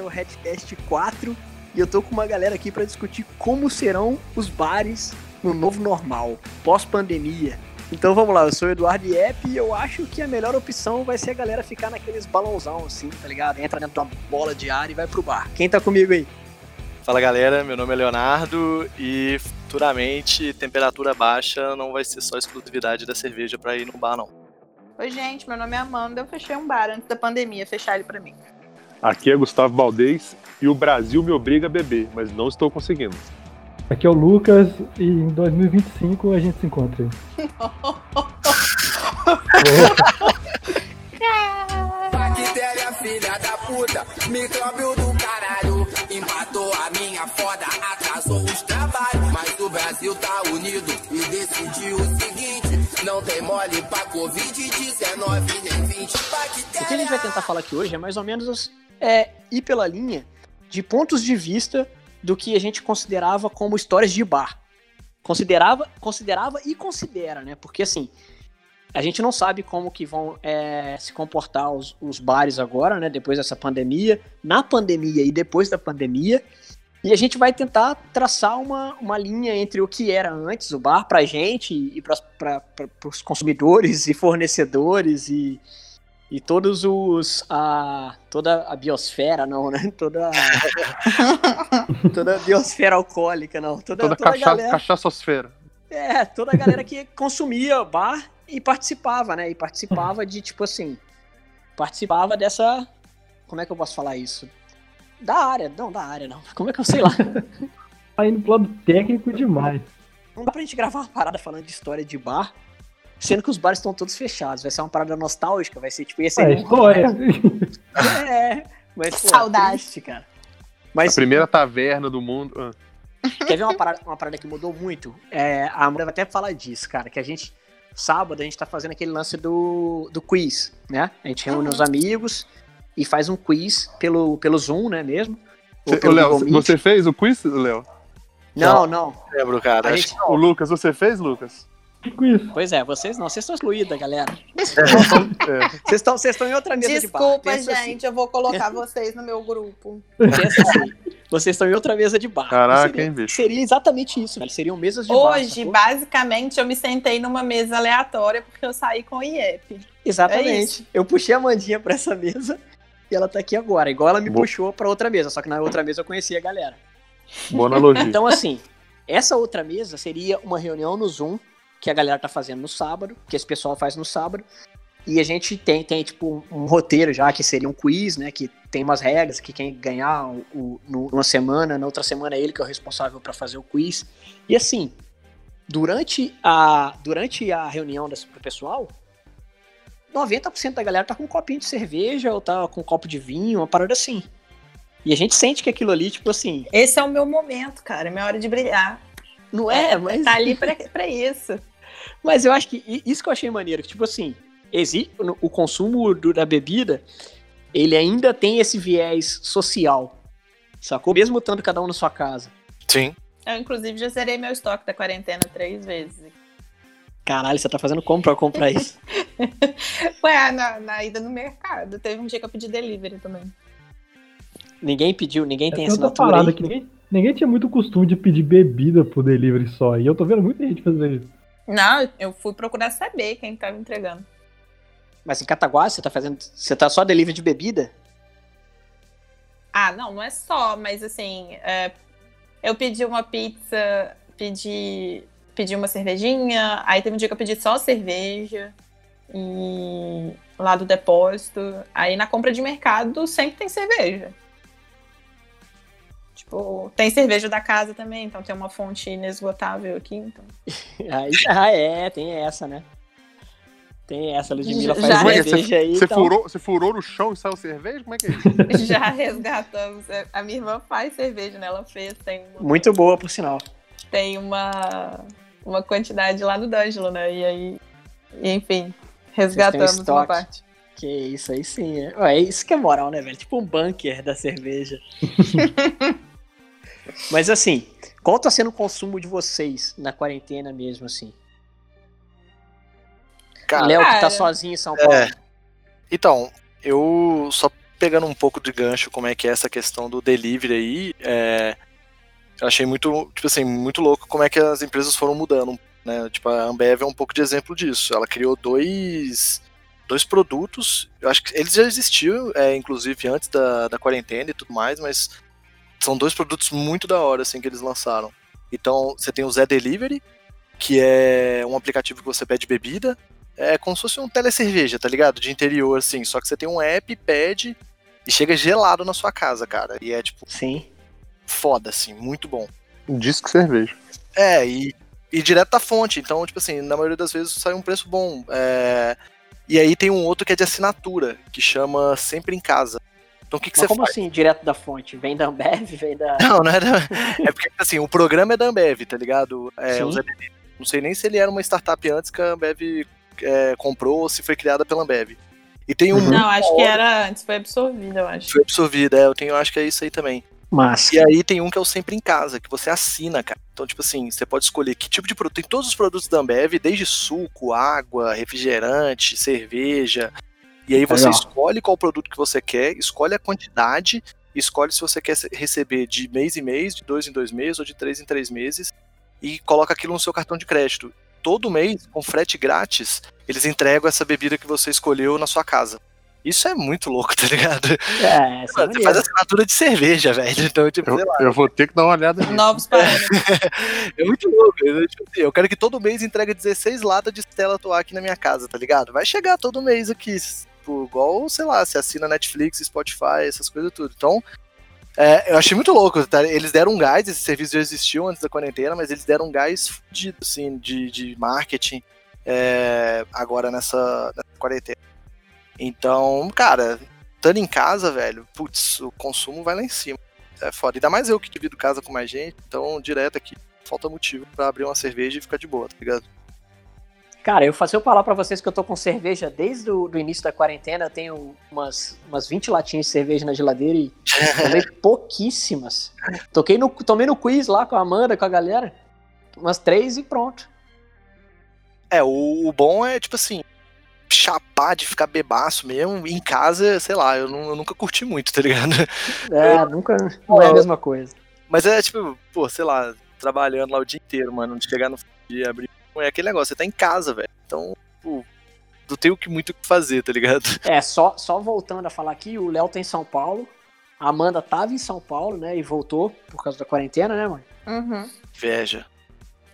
é o Redcast 4 e eu tô com uma galera aqui para discutir como serão os bares no novo normal, pós-pandemia. Então vamos lá, eu sou o Eduardo Iep e eu acho que a melhor opção vai ser a galera ficar naqueles balãozão assim, tá ligado? Entra dentro de uma bola de ar e vai pro bar. Quem tá comigo aí? Fala galera, meu nome é Leonardo e futuramente temperatura baixa não vai ser só exclusividade da cerveja para ir no bar não. Oi gente, meu nome é Amanda, eu fechei um bar antes da pandemia, fechar ele para mim. Aqui é Gustavo Baldez e o Brasil me obriga a beber, mas não estou conseguindo. Aqui é o Lucas e em 2025 a gente se encontra. Bactéria, filha da puta, micróbio do caralho. Empatou a minha foda, atrasou os trabalhos. Mas o Brasil tá unido e decidiu o seguinte: não tem mole pra Covid-19 nem 20 bactérias. O que a gente vai tentar falar aqui hoje é mais ou menos é, ir pela linha de pontos de vista do que a gente considerava como histórias de bar. Considerava, considerava e considera, né? Porque assim, a gente não sabe como que vão é, se comportar os, os, bares agora, né? Depois dessa pandemia, na pandemia e depois da pandemia. E a gente vai tentar traçar uma, uma linha entre o que era antes o bar pra gente e para os consumidores e fornecedores e, e todos os a toda a biosfera não né? Toda a, toda a biosfera alcoólica não. Toda toda, toda cacha, galera, cachaçosfera. É toda a galera que consumia bar e participava né? E participava de tipo assim participava dessa como é que eu posso falar isso da área não da área não como é que eu sei lá tá indo pro lado técnico demais não dá pra gente gravar uma parada falando de história de bar Sendo que os bares estão todos fechados. Vai ser uma parada nostálgica, vai ser tipo. Esse é, história. é, mas pô, Saudade. Triste, cara. Mas, a primeira taverna do mundo. Ah. Quer ver uma parada, uma parada que mudou muito? É, a Amanda vai até falar disso, cara, que a gente. Sábado a gente tá fazendo aquele lance do, do quiz, né? A gente reúne uhum. os amigos e faz um quiz pelo, pelo Zoom, né, mesmo? Léo, você fez o quiz, Léo? Não, não. Lembro, cara. Gente... O Lucas, você fez, Lucas? Pois é, vocês não, vocês estão excluídos, galera. É. Vocês estão, vocês estão em outra mesa Desculpa, de bar. Desculpa, gente, assim. eu vou colocar vocês no meu grupo. Assim, vocês estão em outra mesa de bar. Caraca, seria, hein, bicho? Seria exatamente isso, velho. Seriam mesas de Hoje, bar. Hoje, basicamente, eu me sentei numa mesa aleatória porque eu saí com o IEP. Exatamente. É eu puxei a Mandinha pra essa mesa e ela tá aqui agora. Igual ela me Boa. puxou pra outra mesa, só que na outra mesa eu conhecia a galera. Boa analogia. Então, assim, essa outra mesa seria uma reunião no Zoom que a galera tá fazendo no sábado, que esse pessoal faz no sábado. E a gente tem, tem tipo, um roteiro já, que seria um quiz, né? Que tem umas regras, que quem ganhar o, o, numa semana, na outra semana é ele que é o responsável para fazer o quiz. E assim, durante a, durante a reunião desse, pro pessoal, 90% da galera tá com um copinho de cerveja ou tá com um copo de vinho, uma parada assim. E a gente sente que aquilo ali, tipo assim. Esse é o meu momento, cara, é minha hora de brilhar. Não é, é mas. Tá ali pra, pra isso. Mas eu acho que isso que eu achei maneiro, que, tipo assim, existe, o consumo do, da bebida, ele ainda tem esse viés social, sacou? Mesmo estando cada um na sua casa. Sim. Eu, inclusive, já zerei meu estoque da quarentena três vezes. Caralho, você tá fazendo como pra comprar isso? Ué, na, na, ida no mercado. Teve um dia que eu pedi delivery também. Ninguém pediu, ninguém tem essa assinatura aí. Que ninguém, ninguém tinha muito costume de pedir bebida pro delivery só. E eu tô vendo muita gente fazer isso. Não, eu fui procurar saber quem tava entregando. Mas em Cataguá você tá fazendo. Você tá só delivery de bebida? Ah, não, não é só, mas assim. É, eu pedi uma pizza, pedi, pedi uma cervejinha, aí teve um dia que eu pedi só cerveja. E lá do depósito. Aí na compra de mercado sempre tem cerveja. Tipo, tem cerveja da casa também, então tem uma fonte inesgotável aqui. Então. ah, é, tem essa, né? Tem essa, Ludmilla faz já, cerveja você, aí. Você, então... furou, você furou no chão e saiu cerveja? Como é que é isso? já resgatamos. A minha irmã faz cerveja, né? Ela fez, tem. Uma... Muito boa, por sinal. Tem uma, uma quantidade lá no D'Angelo, né? E aí, enfim, resgatamos uma parte. Que isso aí sim. É. Ué, isso que é moral, né, velho? Tipo um bunker da cerveja. Mas assim, qual tá sendo o consumo de vocês na quarentena mesmo, assim? Cara, Léo que tá sozinho em São Paulo. É. Então, eu só pegando um pouco de gancho como é que é essa questão do delivery aí, é, eu achei muito, tipo assim, muito louco como é que as empresas foram mudando, né? Tipo, a Ambev é um pouco de exemplo disso. Ela criou dois, dois produtos, eu acho que eles já existiam, é, inclusive antes da, da quarentena e tudo mais, mas são dois produtos muito da hora, assim, que eles lançaram. Então, você tem o Zé Delivery, que é um aplicativo que você pede bebida, é como se fosse um telecerveja, tá ligado? De interior, assim, só que você tem um app, pede e chega gelado na sua casa, cara. E é, tipo, Sim. Foda, assim, muito bom. Disque cerveja. É, e, e direto da fonte. Então, tipo assim, na maioria das vezes sai um preço bom. É, E aí tem um outro que é de assinatura, que chama Sempre em Casa. Então o que, que Mas você como faz? assim, direto da fonte? Vem da Ambev, vem da. Não, não é da... É porque, assim, o programa é da Ambev, tá ligado? É. Não sei nem se ele era uma startup antes que a Ambev é, comprou ou se foi criada pela Ambev. E tem um Uhum. Não, acho que era antes, foi absorvido, eu acho. foi absorvida, é, eu tenho, acho que é isso aí também. Mas. E aí tem um que é o Sempre em Casa, que você assina, cara. Então, tipo assim, você pode escolher que tipo de produto. Tem todos os produtos da Ambev, desde suco, água, refrigerante, cerveja. E aí você Legal. escolhe qual produto que você quer, escolhe a quantidade, escolhe se você quer receber de mês em mês, de dois em dois meses ou de três em três meses, e coloca aquilo no seu cartão de crédito. Todo mês, com frete grátis, eles entregam essa bebida que você escolheu na sua casa. Isso é muito louco, tá ligado? É, é Mano, você faz assinatura de cerveja, velho. Então, tipo, Eu, sei lá. eu vou ter que dar uma olhada nisso. Novos parâmetros. É muito louco. Eu, tipo assim, eu quero que todo mês entregue 16 latas de Stella Atuar aqui na minha casa, tá ligado? Vai chegar todo mês aqui. Tipo, igual, sei lá, você assina Netflix, Spotify, essas coisas tudo. Então, é, eu achei muito louco. Tá? Eles deram um gás, esses serviços já existiam antes da quarentena, mas eles deram um gás fudido, assim, de, de marketing é, agora nessa, nessa quarentena. Então, cara, estando em casa, velho, putz, o consumo vai lá em cima. É foda. Ainda mais eu que divido casa com mais gente, então direto aqui falta motivo pra abrir uma cerveja e ficar de boa, tá ligado? Cara, eu, se eu falar pra vocês que eu tô com cerveja desde o início da quarentena, eu tenho umas, umas 20 latinhas de cerveja na geladeira e tomei pouquíssimas. Toquei no, tomei no quiz lá com a Amanda, com a galera. Umas três e pronto. É, o, o bom é, tipo assim, chapar de ficar bebaço mesmo. Em casa, sei lá, eu, não- eu nunca curti muito, tá ligado? É, nunca. Não é a mesma coisa. Mas é tipo, pô, sei lá, trabalhando lá o dia inteiro, mano, de chegar no dia abrir. É aquele negócio, você tá em casa, velho. Então, pô, não tem o que muito o que fazer, tá ligado? É, só, só voltando a falar aqui, o Léo tá em São Paulo. A Amanda tava em São Paulo, né? E voltou por causa da quarentena, né, mãe? Uhum. Inveja.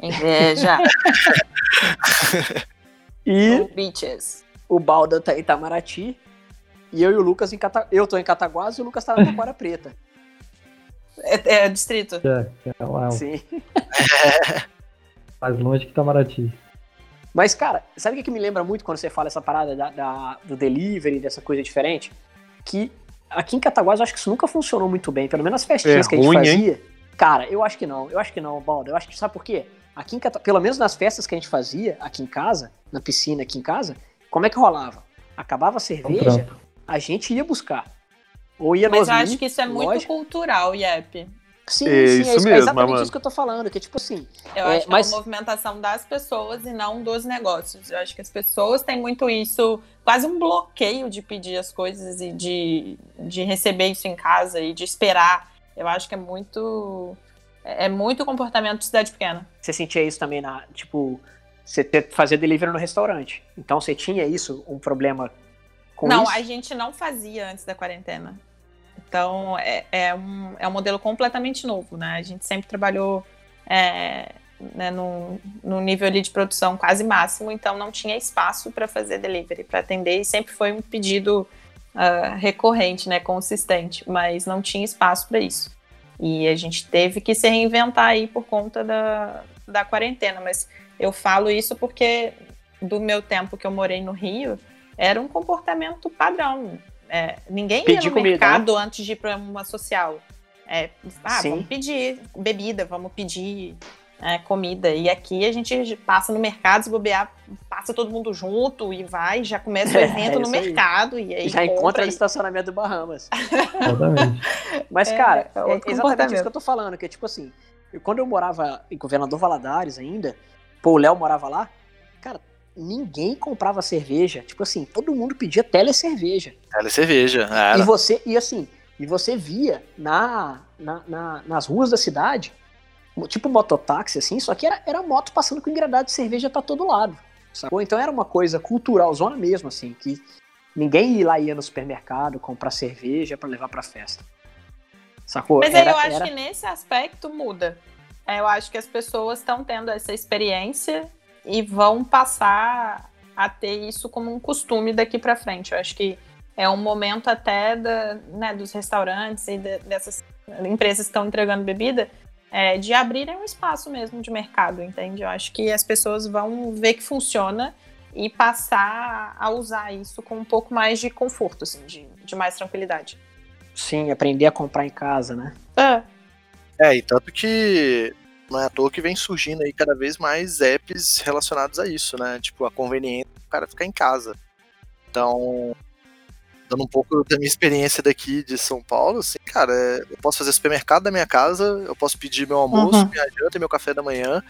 Inveja. E Bitches. O Balda tá em Itamaraty. E eu e o Lucas em Cata... Eu tô em Cataguases e o Lucas tá na Taquara Preta. É, é distrito. É, é lá, Sim. mais longe que Itamaraty. Mas, cara, sabe o que, que me lembra muito quando você fala essa parada da, da- do delivery, dessa coisa diferente? Que aqui em Cataguás eu acho que isso nunca funcionou muito bem. Pelo menos as festinhas É que a gente ruim, hein? fazia. Cara, eu acho que não. Eu acho que não, Balda. Eu acho que, sabe por quê? Aqui em Cata... Pelo menos nas festas que a gente fazia, aqui em casa, na piscina aqui em casa, como é que rolava? Acabava a É um cerveja, a gente ia buscar. Ou ia Mas eu acho que isso é muito lógico. cultural, Yep. Sim, É sim, isso é, isso, é mesmo, exatamente Amanda. isso que eu tô falando. Que é tipo assim, Eu É, acho que mas- é uma movimentação das pessoas e não dos negócios. Eu acho que as pessoas têm muito isso, quase um bloqueio de pedir as coisas e de, de receber isso em casa e de esperar. Eu acho que é muito. É muito comportamento de cidade pequena. você sentia isso também na, tipo, você ter, fazer delivery no restaurante. Então você tinha isso, um problema com não, isso? a gente não fazia antes da quarentena. Então, é, é, um, é um modelo completamente novo, né? A gente sempre trabalhou é, né, no, no nível ali de produção quase máximo, então não tinha espaço para fazer delivery, para atender, e sempre foi um pedido ah, recorrente, né, consistente, mas não tinha espaço para isso. E a gente teve que se reinventar aí por conta da, da quarentena, mas eu falo isso porque do meu tempo que eu morei no Rio, era um comportamento padrão. É, ninguém Pedir ia no comida, mercado antes de ir para uma social. É, ah, Sim. vamos pedir bebida, vamos pedir é, comida. E aqui a gente passa no mercado, se bobear, passa todo mundo junto e vai, já começa o É, evento no isso aí. mercado. E aí Já compra encontra no e- estacionamento do Bahamas. Exatamente. Mas, É, cara, é é, exatamente isso que eu tô falando, que é tipo assim, quando eu morava em Governador Valadares ainda, pô, o Léo morava lá, cara, ninguém comprava cerveja. Tipo assim, todo mundo pedia telecerveja. Ela é cerveja. E Era. você, e assim, e você via na, na- na- nas ruas da cidade, tipo mototáxi, assim, só que era, era moto passando com engradado de cerveja pra todo lado. Sacou? Então era uma coisa cultural, zona mesmo, assim, que ninguém ia lá ia no supermercado comprar cerveja pra levar pra festa. Sacou? Mas aí Era- eu acho era- que nesse aspecto muda. É, eu acho que as pessoas estão tendo essa experiência e vão passar a ter isso como um costume daqui pra frente. Eu acho que é um momento até da, né, dos restaurantes e de- dessas empresas que estão entregando bebida é, de abrirem um espaço mesmo de mercado, entende? Eu acho que as pessoas vão ver que funciona e passar a usar isso com um pouco mais de conforto, assim, de, de mais tranquilidade. Sim, aprender a comprar em casa, né? É. É, e tanto que não é à toa que vem surgindo aí cada vez mais apps relacionados a isso, né? Tipo, a conveniência do cara ficar em casa. Então, dando um pouco da minha experiência daqui de São Paulo, assim, cara, é, eu posso fazer supermercado da minha casa, eu posso pedir meu almoço, Uhum. minha janta e meu café da manhã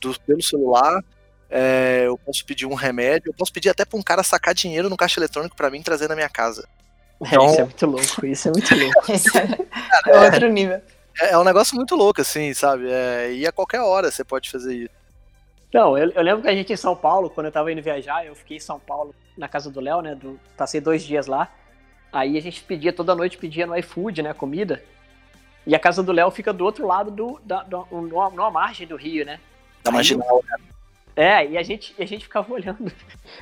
do, pelo celular. é, eu posso pedir um remédio, eu posso pedir até pra um cara sacar dinheiro no caixa eletrônico pra mim trazer na minha casa. Então- isso é muito louco, isso é muito louco. Esse é outro nível. É, é um negócio muito louco, assim, sabe? É, e a qualquer hora você pode fazer isso. Não, eu, eu lembro que a gente em São Paulo, quando eu tava indo viajar, eu fiquei em São Paulo, na casa do Léo, né? do- passei dois dias lá. Aí a gente pedia, toda noite pedia no iFood, né? Comida. E a casa do Léo fica do outro lado do, da, do, numa, numa margem do rio, né? Da marginal. É, e a gente, a gente ficava olhando.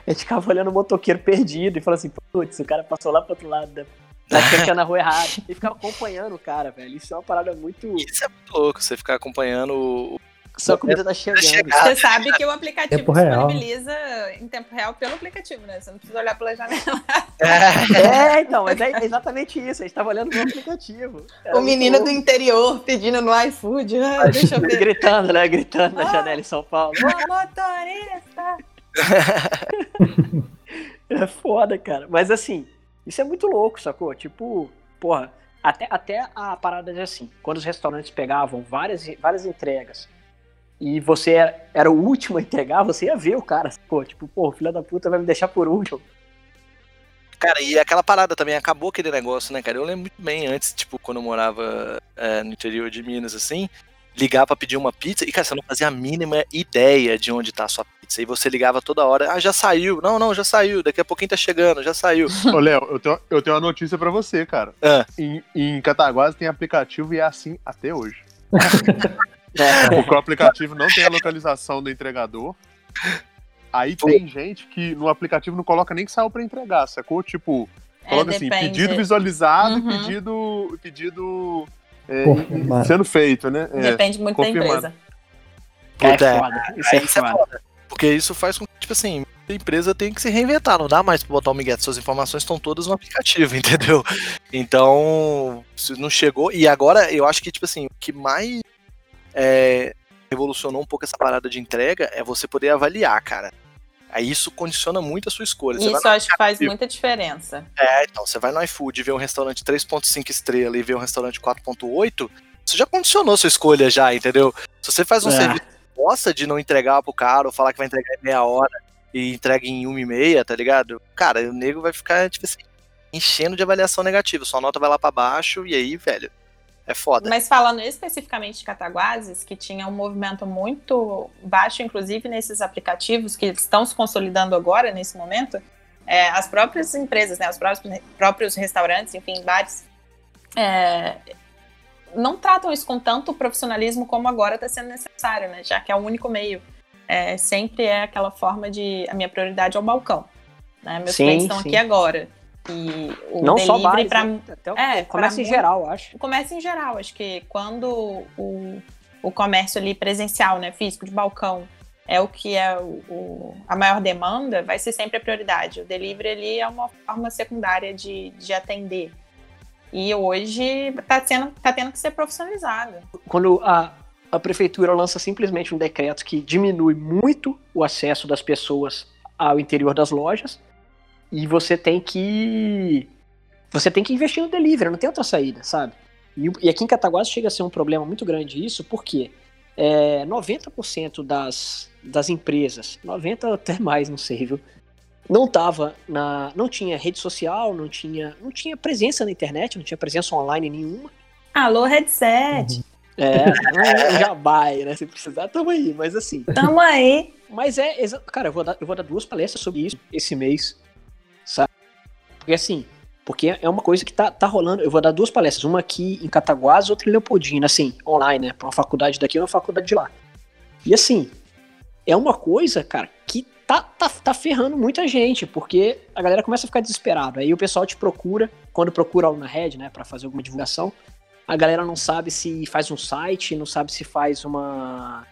A gente ficava olhando o motoqueiro perdido e falando assim, putz, o cara passou lá pro outro lado da. Tá é na rua errada. E ficava acompanhando o cara, velho. Isso é uma parada muito. Isso é muito louco, você ficar acompanhando o. Só a comida tá chegando. Você sabe que o aplicativo Tempo real. disponibiliza em tempo real pelo aplicativo, né? Você não precisa olhar pela janela. É, então, mas é exatamente isso. A gente tava olhando no aplicativo. Era O menino do interior pedindo no iFood. Ah, deixa eu ver. Gritando, né? Gritando na Ah. janela em São Paulo. Ô, motorista! É foda, cara. Mas assim, isso é muito louco, sacou? Tipo, porra, até, até a parada de assim, quando os restaurantes pegavam várias, várias entregas e você era, era o último a entregar, você ia ver o cara, sacou? Tipo, pô, o filho da puta vai me deixar por último. Cara, e aquela parada também, acabou aquele negócio, né, cara? Eu lembro muito bem antes, tipo, quando eu morava é, no interior de Minas, assim, ligar pra pedir uma pizza e, cara, você não fazia a mínima ideia de onde tá a sua pizza. E você ligava toda hora, ah, já saiu. Não, não, já saiu. Daqui a pouquinho tá chegando, já saiu. Ô, Léo, eu tenho, eu tenho uma notícia pra você, cara. Ah. Em, em Cataguases tem aplicativo e é assim até hoje. É, Porque o aplicativo não tem a localização do entregador. Aí tem gente que no aplicativo não coloca nem que saiu pra entregar, sacou? Tipo, coloca assim, depende. pedido visualizado Uhum. e pedido, pedido é, Confirmado. sendo feito, né? É. Depende muito confirmado. da empresa. é Puta, é. foda. Isso é isso é foda. foda. Porque isso faz com que, tipo assim, a empresa tem que se reinventar. Não dá mais pra botar o Miguel. Suas informações estão todas no aplicativo, entendeu? Então, se não chegou. E agora, eu acho que, tipo assim, o que mais é, revolucionou um pouco essa parada de entrega é você poder avaliar, cara. Aí isso condiciona muito a sua escolha. Você Isso eu acho que faz muita diferença. É, então, você vai no iFood ver um restaurante 3.5 estrela e ver um restaurante 4.8, você já condicionou sua escolha já, entendeu? Se você faz um É. serviço que gosta de não entregar pro cara ou falar que vai entregar em meia hora e entrega em uma e meia, tá ligado? Cara, o nego vai ficar, tipo assim, enchendo de avaliação negativa. Sua nota vai lá pra baixo e aí, velho, é foda. Mas falando especificamente de Cataguases, que tinha um movimento muito baixo, inclusive nesses aplicativos que estão se consolidando agora, nesse momento, é, as próprias empresas, né, os próprios, próprios restaurantes, enfim, bares, é, não tratam isso com tanto profissionalismo como agora está sendo necessário, né, já que é o único meio. É, sempre é aquela forma de a minha prioridade é o balcão. Né, meus Sim, clientes estão sim. aqui agora. E o Não só delivery bares, pra- né? até o é, comércio em muito- geral, acho. o comércio em geral, acho que quando o, o comércio ali presencial, né, físico, de balcão, é o que é o, o- a maior demanda, vai ser sempre a prioridade. O delivery ali é uma forma secundária de, de atender. E hoje está sendo, tá tendo que ser profissionalizado. quando a, a prefeitura lança simplesmente um decreto que diminui muito o acesso das pessoas ao interior das lojas e você tem que você tem que investir no delivery, não tem outra saída, sabe? E, e aqui em Cataguases chega a ser um problema muito grande isso, porque é, 90% das, das empresas, 90% até mais, não sei, viu? Não tava na. Não tinha rede social, não tinha, não tinha presença na internet, não tinha presença online nenhuma. Alô, headset. É, não já vai, né? Se precisar, tamo aí, mas assim. Tamo aí. Mas é, cara, eu vou, dar, eu vou dar duas palestras sobre isso esse mês, sabe? Porque assim, porque é uma coisa que tá, tá rolando. Eu vou dar duas palestras, uma aqui em Cataguás, outra em Leopoldina, assim, online, né? Pra uma faculdade daqui e uma faculdade de lá. E assim, é uma coisa, cara, que tá, tá, tá ferrando muita gente, porque a galera começa a ficar desesperada. Aí o pessoal te procura, quando procura na rede, né, pra fazer alguma divulgação, a galera não sabe se faz um site, não sabe se faz uma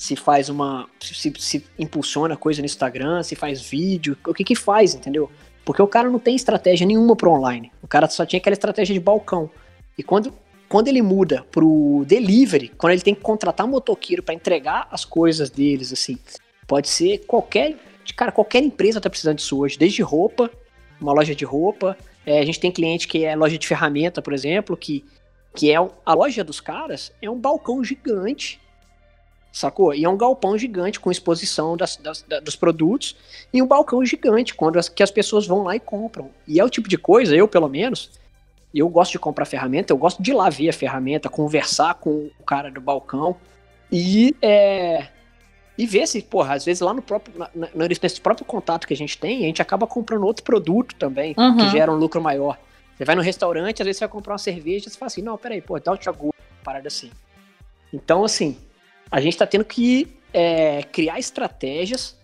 se faz uma. Se, se impulsiona coisa no Instagram, se faz vídeo, o que que faz, entendeu? Porque o cara não tem estratégia nenhuma pro online. O cara só tinha aquela estratégia de balcão. E quando, quando ele muda pro delivery, quando ele tem que contratar motoqueiro para entregar as coisas deles, assim, pode ser qualquer. Cara, qualquer empresa tá precisando disso hoje, desde roupa, uma loja de roupa. é, a gente tem cliente que é loja de ferramenta, por exemplo, que, que é a loja dos caras é um balcão gigante sacou? E é um galpão gigante com exposição das, das- da- dos produtos e um balcão gigante quando as, que as pessoas vão lá e compram. E é o tipo de coisa, eu pelo menos, eu gosto de comprar ferramenta, eu gosto de ir lá ver a ferramenta, conversar com o cara do balcão e é, e ver se, porra, às vezes lá no próprio na- na- nesse próprio contato que a gente tem, a gente acaba comprando outro produto também Uhum. que gera um lucro maior. Você vai no restaurante, às vezes você vai comprar uma cerveja e você fala assim, não, peraí, pô, dá um chagu, parada assim. Então, assim, a gente está tendo que é, criar estratégias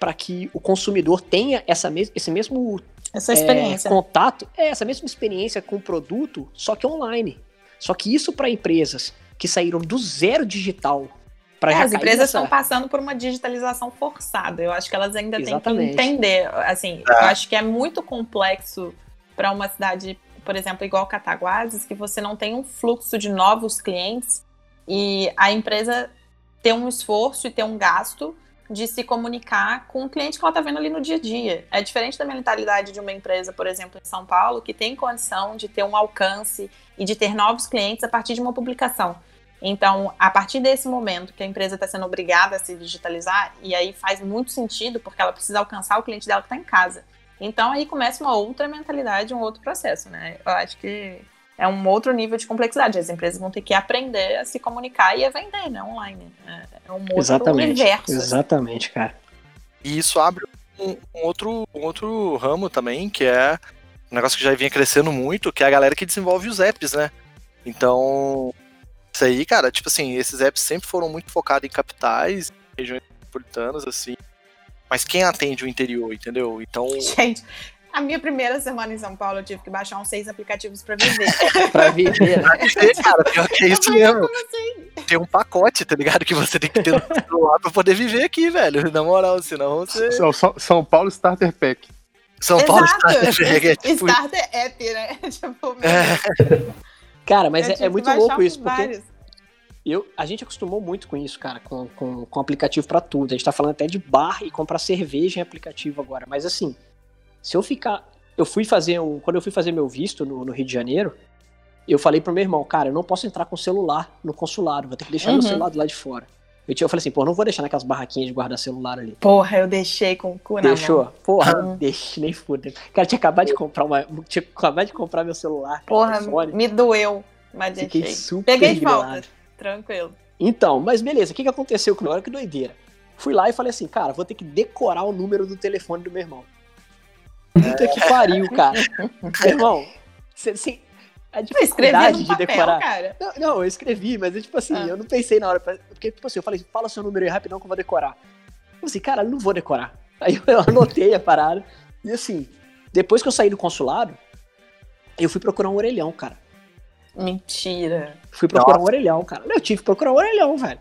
para que o consumidor tenha essa mes esse mesmo Essa é, experiência. contato, é, essa mesma experiência com o produto, só que online. Só que isso para empresas que saíram do zero digital para É, já as empresas nessa- estão passando por uma digitalização forçada. Eu acho que elas ainda Exatamente. têm que entender. Assim, eu acho que é muito complexo para uma cidade, por exemplo, igual Cataguases, que você não tem um fluxo de novos clientes e a empresa ter um esforço e ter um gasto de se comunicar com o cliente que ela está vendo ali no dia a dia. É diferente da mentalidade de uma empresa, por exemplo, em São Paulo, que tem condição de ter um alcance e de ter novos clientes a partir de uma publicação. Então, a partir desse momento que a empresa está sendo obrigada a se digitalizar, e aí faz muito sentido, porque ela precisa alcançar o cliente dela que está em casa. Então, aí começa uma outra mentalidade, um outro processo, né? Eu acho que é um outro nível de complexidade. As empresas vão ter que aprender a se comunicar e a vender, né? Online. É um outro Exatamente. universo. assim. Exatamente, cara. E isso abre um, um outro, um outro ramo também, que é um negócio que já vinha crescendo muito, que é a galera que desenvolve os apps, né? Então, isso aí, cara, tipo assim, esses apps sempre foram muito focados em capitais, regiões metropolitanas, assim. Mas quem atende o interior, entendeu? Então, Gente, a minha primeira semana em São Paulo, eu tive que baixar uns seis aplicativos para viver. Para viver, né? é, cara, pior que é isso mesmo. Assim? Tem um pacote, tá ligado? Que você tem que ter no celular pra poder viver aqui, velho. Na moral, senão você. São, São- São Paulo Starter Pack. São Paulo Exato. está é, tipo, Starter app, né? tipo, é, Cara, mas é- é, muito louco isso, porque. Eu, a gente acostumou muito com isso, cara, com, com, com aplicativo pra tudo. A gente tá falando até de bar e comprar cerveja em aplicativo agora. Mas assim, se eu ficar. Eu fui fazer um. Quando eu fui fazer meu visto no, no Rio de Janeiro, eu falei pro meu irmão, cara, eu não posso entrar com celular no consulado, vou ter que deixar Uhum. meu celular do lado de fora. Eu, tinha- eu falei assim, pô, não vou deixar naquelas barraquinhas de guardar celular ali. Porra, eu deixei com o cu na Deixou? mão. Porra, Uhum. não deixe, nem fuda. Cara, tinha acabado de comprar uma. Tinha acabado de comprar meu celular. Porra, me doeu, mas Fiquei deixei. super Peguei de volta, tranquilo. Então, mas beleza, o que, que aconteceu com Olha que doideira. Fui lá e falei assim, cara, vou ter que decorar o número do telefone do meu irmão. Puta que pariu, cara. Irmão, cê, cê, a dificuldade de decorar. Não, não, eu escrevi, mas eu, tipo assim, Ah. eu não pensei na hora. Porque, tipo assim, eu falei, fala seu número aí rapidão que eu vou decorar. Eu falei assim, cara, eu não vou decorar. Aí eu anotei a parada. E assim, depois que eu saí do consulado, eu fui procurar um orelhão, cara. Mentira. Fui procurar Nossa. um orelhão, cara. Eu tive que procurar um orelhão, velho.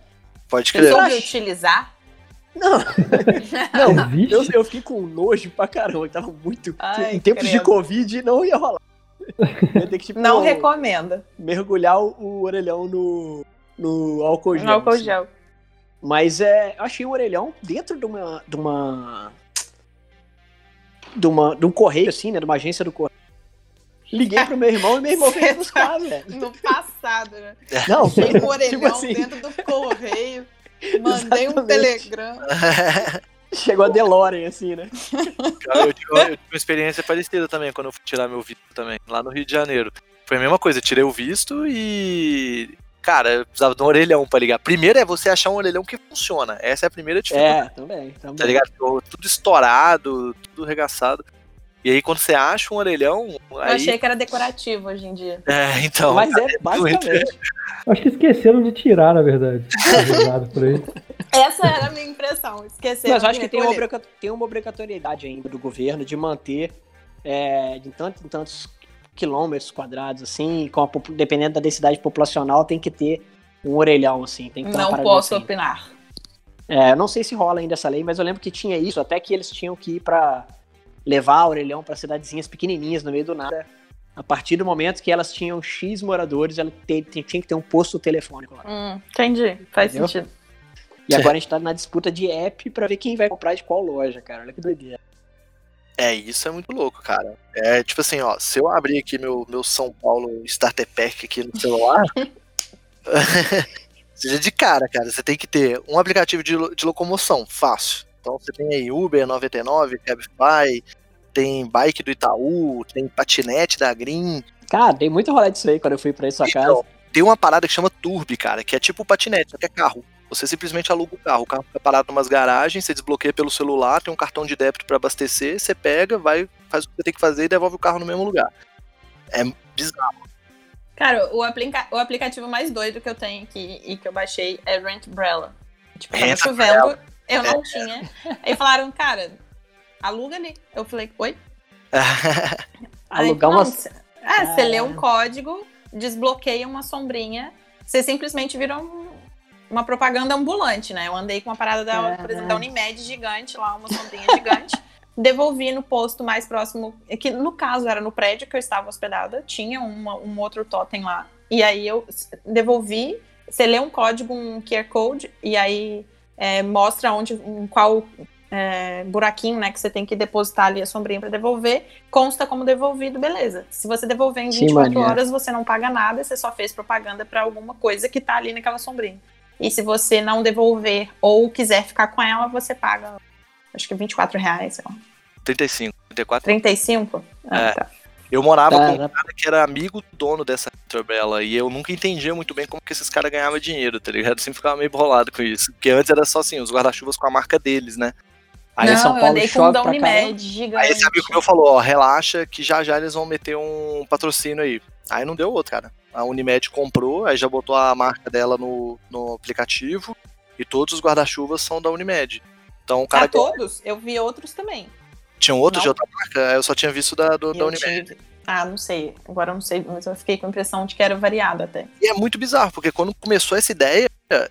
pode Você crer. soube acha? utilizar? Não, não, eu, eu fiquei com nojo pra caramba, tava muito. Ai, em tempos de credo. Covid não ia rolar. Eu ia ter que, tipo, Não recomendo. mergulhar o, orelhão no, no álcool gel. Um álcool assim. gel. Mas é, eu achei o orelhão dentro de uma. de uma. de uma. de um correio, assim, né? De uma agência do correio. Liguei pro meu irmão e meu irmão veio buscar, velho. No passado. né? Não, orelhão tipo assim, dentro do correio, mandei um Exatamente. telegrama. chegou a DeLorean, assim, né? Cara, eu, tive, eu tive uma experiência parecida também quando eu fui tirar meu visto também, lá no Rio de Janeiro. Foi a mesma coisa, eu tirei o visto e. Cara, eu precisava de um orelhão pra ligar. Primeiro é você achar um orelhão que funciona. Essa é a primeira dificuldade. É, também, também. Tá ligado? Tudo estourado, tudo regaçado. E aí, quando você acha um orelhão. Eu Aí... achei que era decorativo hoje em dia. É, então. Mas é, basicamente. Acho que esqueceram de tirar, na verdade. Jogado por aí. Essa era a minha impressão. Esqueceram. Mas eu acho que tem uma, tem uma obrigatoriedade ainda do governo de manter é, de tanto em tantos quilômetros quadrados, assim, com a dependendo da densidade populacional, tem que ter um orelhão, assim. Tem que ter Não posso assim. opinar. É, eu não sei se rola ainda essa lei, mas eu lembro que tinha isso, até que eles tinham que ir pra levar o orelhão pra cidadezinhas pequenininhas no meio do nada. A partir do momento que elas tinham X moradores, ela te- te- tinha que ter um posto telefônico lá. Hum, entendi. Faz Entendeu? sentido. E agora a gente tá na disputa de app pra ver quem vai comprar de qual loja, cara. Olha que doideira. É, isso é muito louco, cara. É tipo assim, ó, se eu abrir aqui meu, meu São Paulo Starter Pack aqui no celular, seja de cara, cara, você tem que ter um aplicativo de, de locomoção, fácil. Então você tem aí Uber 99, Cabify, tem bike do Itaú, tem patinete da Green. Cara, dei muito rolê disso aí quando eu fui pra sua casa. Então, tem uma parada que chama Turbi, cara, que é tipo patinete, só que é carro. Você simplesmente aluga o carro, o carro fica parado em umas garagens, você desbloqueia pelo celular, tem um cartão de débito pra abastecer, você pega, vai, faz o que você tem que fazer e devolve o carro no mesmo lugar. É bizarro. Cara, o, aplica- o aplicativo mais doido que eu tenho aqui e que eu baixei é Rent Umbrella. Tipo, tava Rent chovendo, eu não tinha. Aí falaram, cara, aluga ali. Eu falei, oi? Alugar cê- É, você lê um Ah. código, desbloqueia uma sombrinha, você simplesmente vira um- uma propaganda ambulante, né? Eu andei com uma parada, da, por exemplo, da Unimed gigante lá, uma sombrinha gigante. Devolvi no posto mais próximo, que no caso era no prédio que eu estava hospedada, tinha uma- um outro totem lá. E aí eu devolvi, você lê um código, um QR Code, e aí é, mostra onde, em qual é, buraquinho, né, que você tem que depositar ali a sombrinha para devolver, consta como devolvido, beleza. Se você devolver em Que 24 maneiro. horas, você não paga nada, você só fez propaganda para alguma coisa que tá ali naquela sombrinha. E se você não devolver ou quiser ficar com ela, você paga, acho que 24 reais, sei lá. 35, 34. 35? Ah, É. tá. Eu morava Tá, com um cara que era amigo do dono dessa Umbrella e eu nunca entendia muito bem como que esses caras ganhavam dinheiro, tá ligado? Eu sempre ficava meio bolado com isso. Porque antes era só assim, os guarda-chuvas com a marca deles, né? Aí não, São eu Paulo andei com um da Unimed gigante. Aí esse amigo meu falou, ó, relaxa que já já eles vão meter um patrocínio aí. Aí não deu outro, cara. A Unimed comprou, aí já botou a marca dela no, no aplicativo e todos os guarda-chuvas são da Unimed. Então o cara Ah, todos? Eu vi outros também. Tinha outros de Não. outra marca, eu só tinha visto da, do, da Eu Unimed. tive- Ah, não sei. Agora eu não sei, mas eu fiquei com a impressão de que era variado até. E é muito bizarro, porque quando começou essa ideia,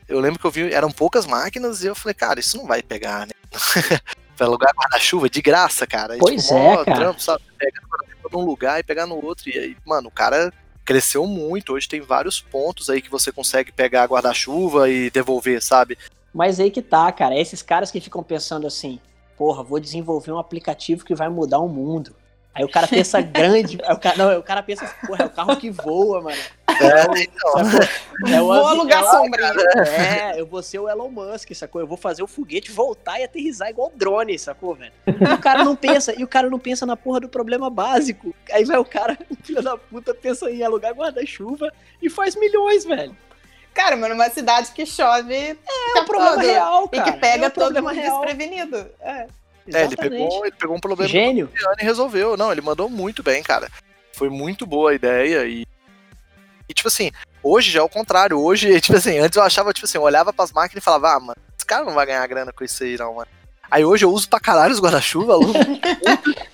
eu lembro que eu vi, eram poucas máquinas e eu falei, cara, isso não vai pegar, né? Pra alugar guarda-chuva de graça, cara. E, Pois tipo, é, mó cara. Trampo, sabe? Pegar guarda-chuva num lugar e pegar no outro. E aí, mano, o cara cresceu muito. Hoje tem vários pontos aí que você consegue pegar guarda-chuva e devolver, sabe? Mas aí que tá, cara. É esses caras que ficam pensando assim, porra, vou desenvolver um aplicativo que vai mudar o mundo. Aí o cara pensa grande, o cara, não, o cara pensa, porra, é o carro que voa, mano. É, então. É o Vou alugar é. É, eu vou ser o Elon Musk, sacou? Eu vou fazer o foguete voltar e aterrissar igual drone, sacou, velho? E o cara não pensa, e o cara não pensa na porra do problema básico. Aí vai o cara, filho da puta, pensa em alugar guarda-chuva e faz milhões, velho. Cara, mas numa cidade que chove É um problema real, e cara. que pega é um todo mundo real. desprevenido. É. É, ele pegou, ele pegou um problema Gênio. e resolveu. Não, ele mandou muito bem, cara. Foi muito boa a ideia e. E, tipo assim, hoje já é o contrário. Hoje, tipo assim, antes eu achava, tipo assim, eu olhava pras máquinas e falava, ah, mano, esse cara não vai ganhar grana com isso aí, não, mano. Aí hoje eu uso pra caralho os guarda-chuva,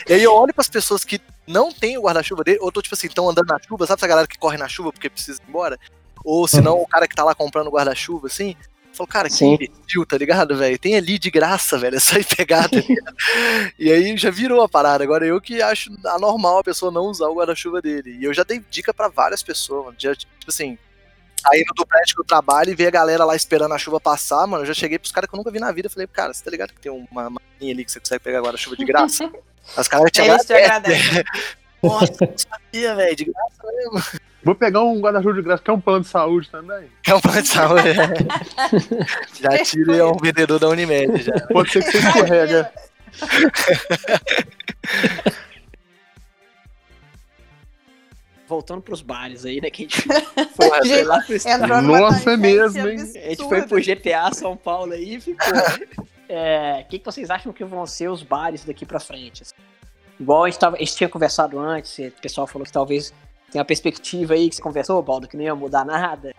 e aí eu olho pras pessoas que não têm o guarda-chuva dele, ou tô, tipo assim, estão andando na chuva, sabe essa galera que corre na chuva porque precisa ir embora? Ou se não, o cara que tá lá comprando guarda-chuva, assim. Eu falo, cara, que imbecil, tá ligado, velho? Tem ali de graça, velho. É só ir pegar, tá ligado? E aí já virou a parada. Agora eu que acho anormal a pessoa não usar o guarda-chuva dele. E eu já dei dica pra várias pessoas, mano. Já, tipo assim, saindo do prédio que eu trabalho e ver a galera lá esperando a chuva passar, mano. Eu já cheguei pros caras que eu nunca vi na vida. Falei, cara, você tá ligado que tem uma maquinha ali que você consegue pegar guarda-chuva de graça? Os caras te te agradecem. Nossa, não sabia, velho. De graça mesmo. Vou pegar um guarda-chuva de graça, que é um plano de saúde também. É um plano de saúde. já tirei um vendedor da Unimed. Já. Pode ser que você escorrega. Voltando pros bares aí, né? Que a gente foi, foi lá pro numa Nossa, é mesmo, hein? A gente foi pro absurda. GTA São Paulo aí e ficou. É, O que, que vocês acham que vão ser os bares daqui pra frente? assim? Igual a gente, tava, a gente tinha conversado antes, o pessoal falou que talvez tenha uma perspectiva aí que você conversou, Baldo, que não ia mudar nada.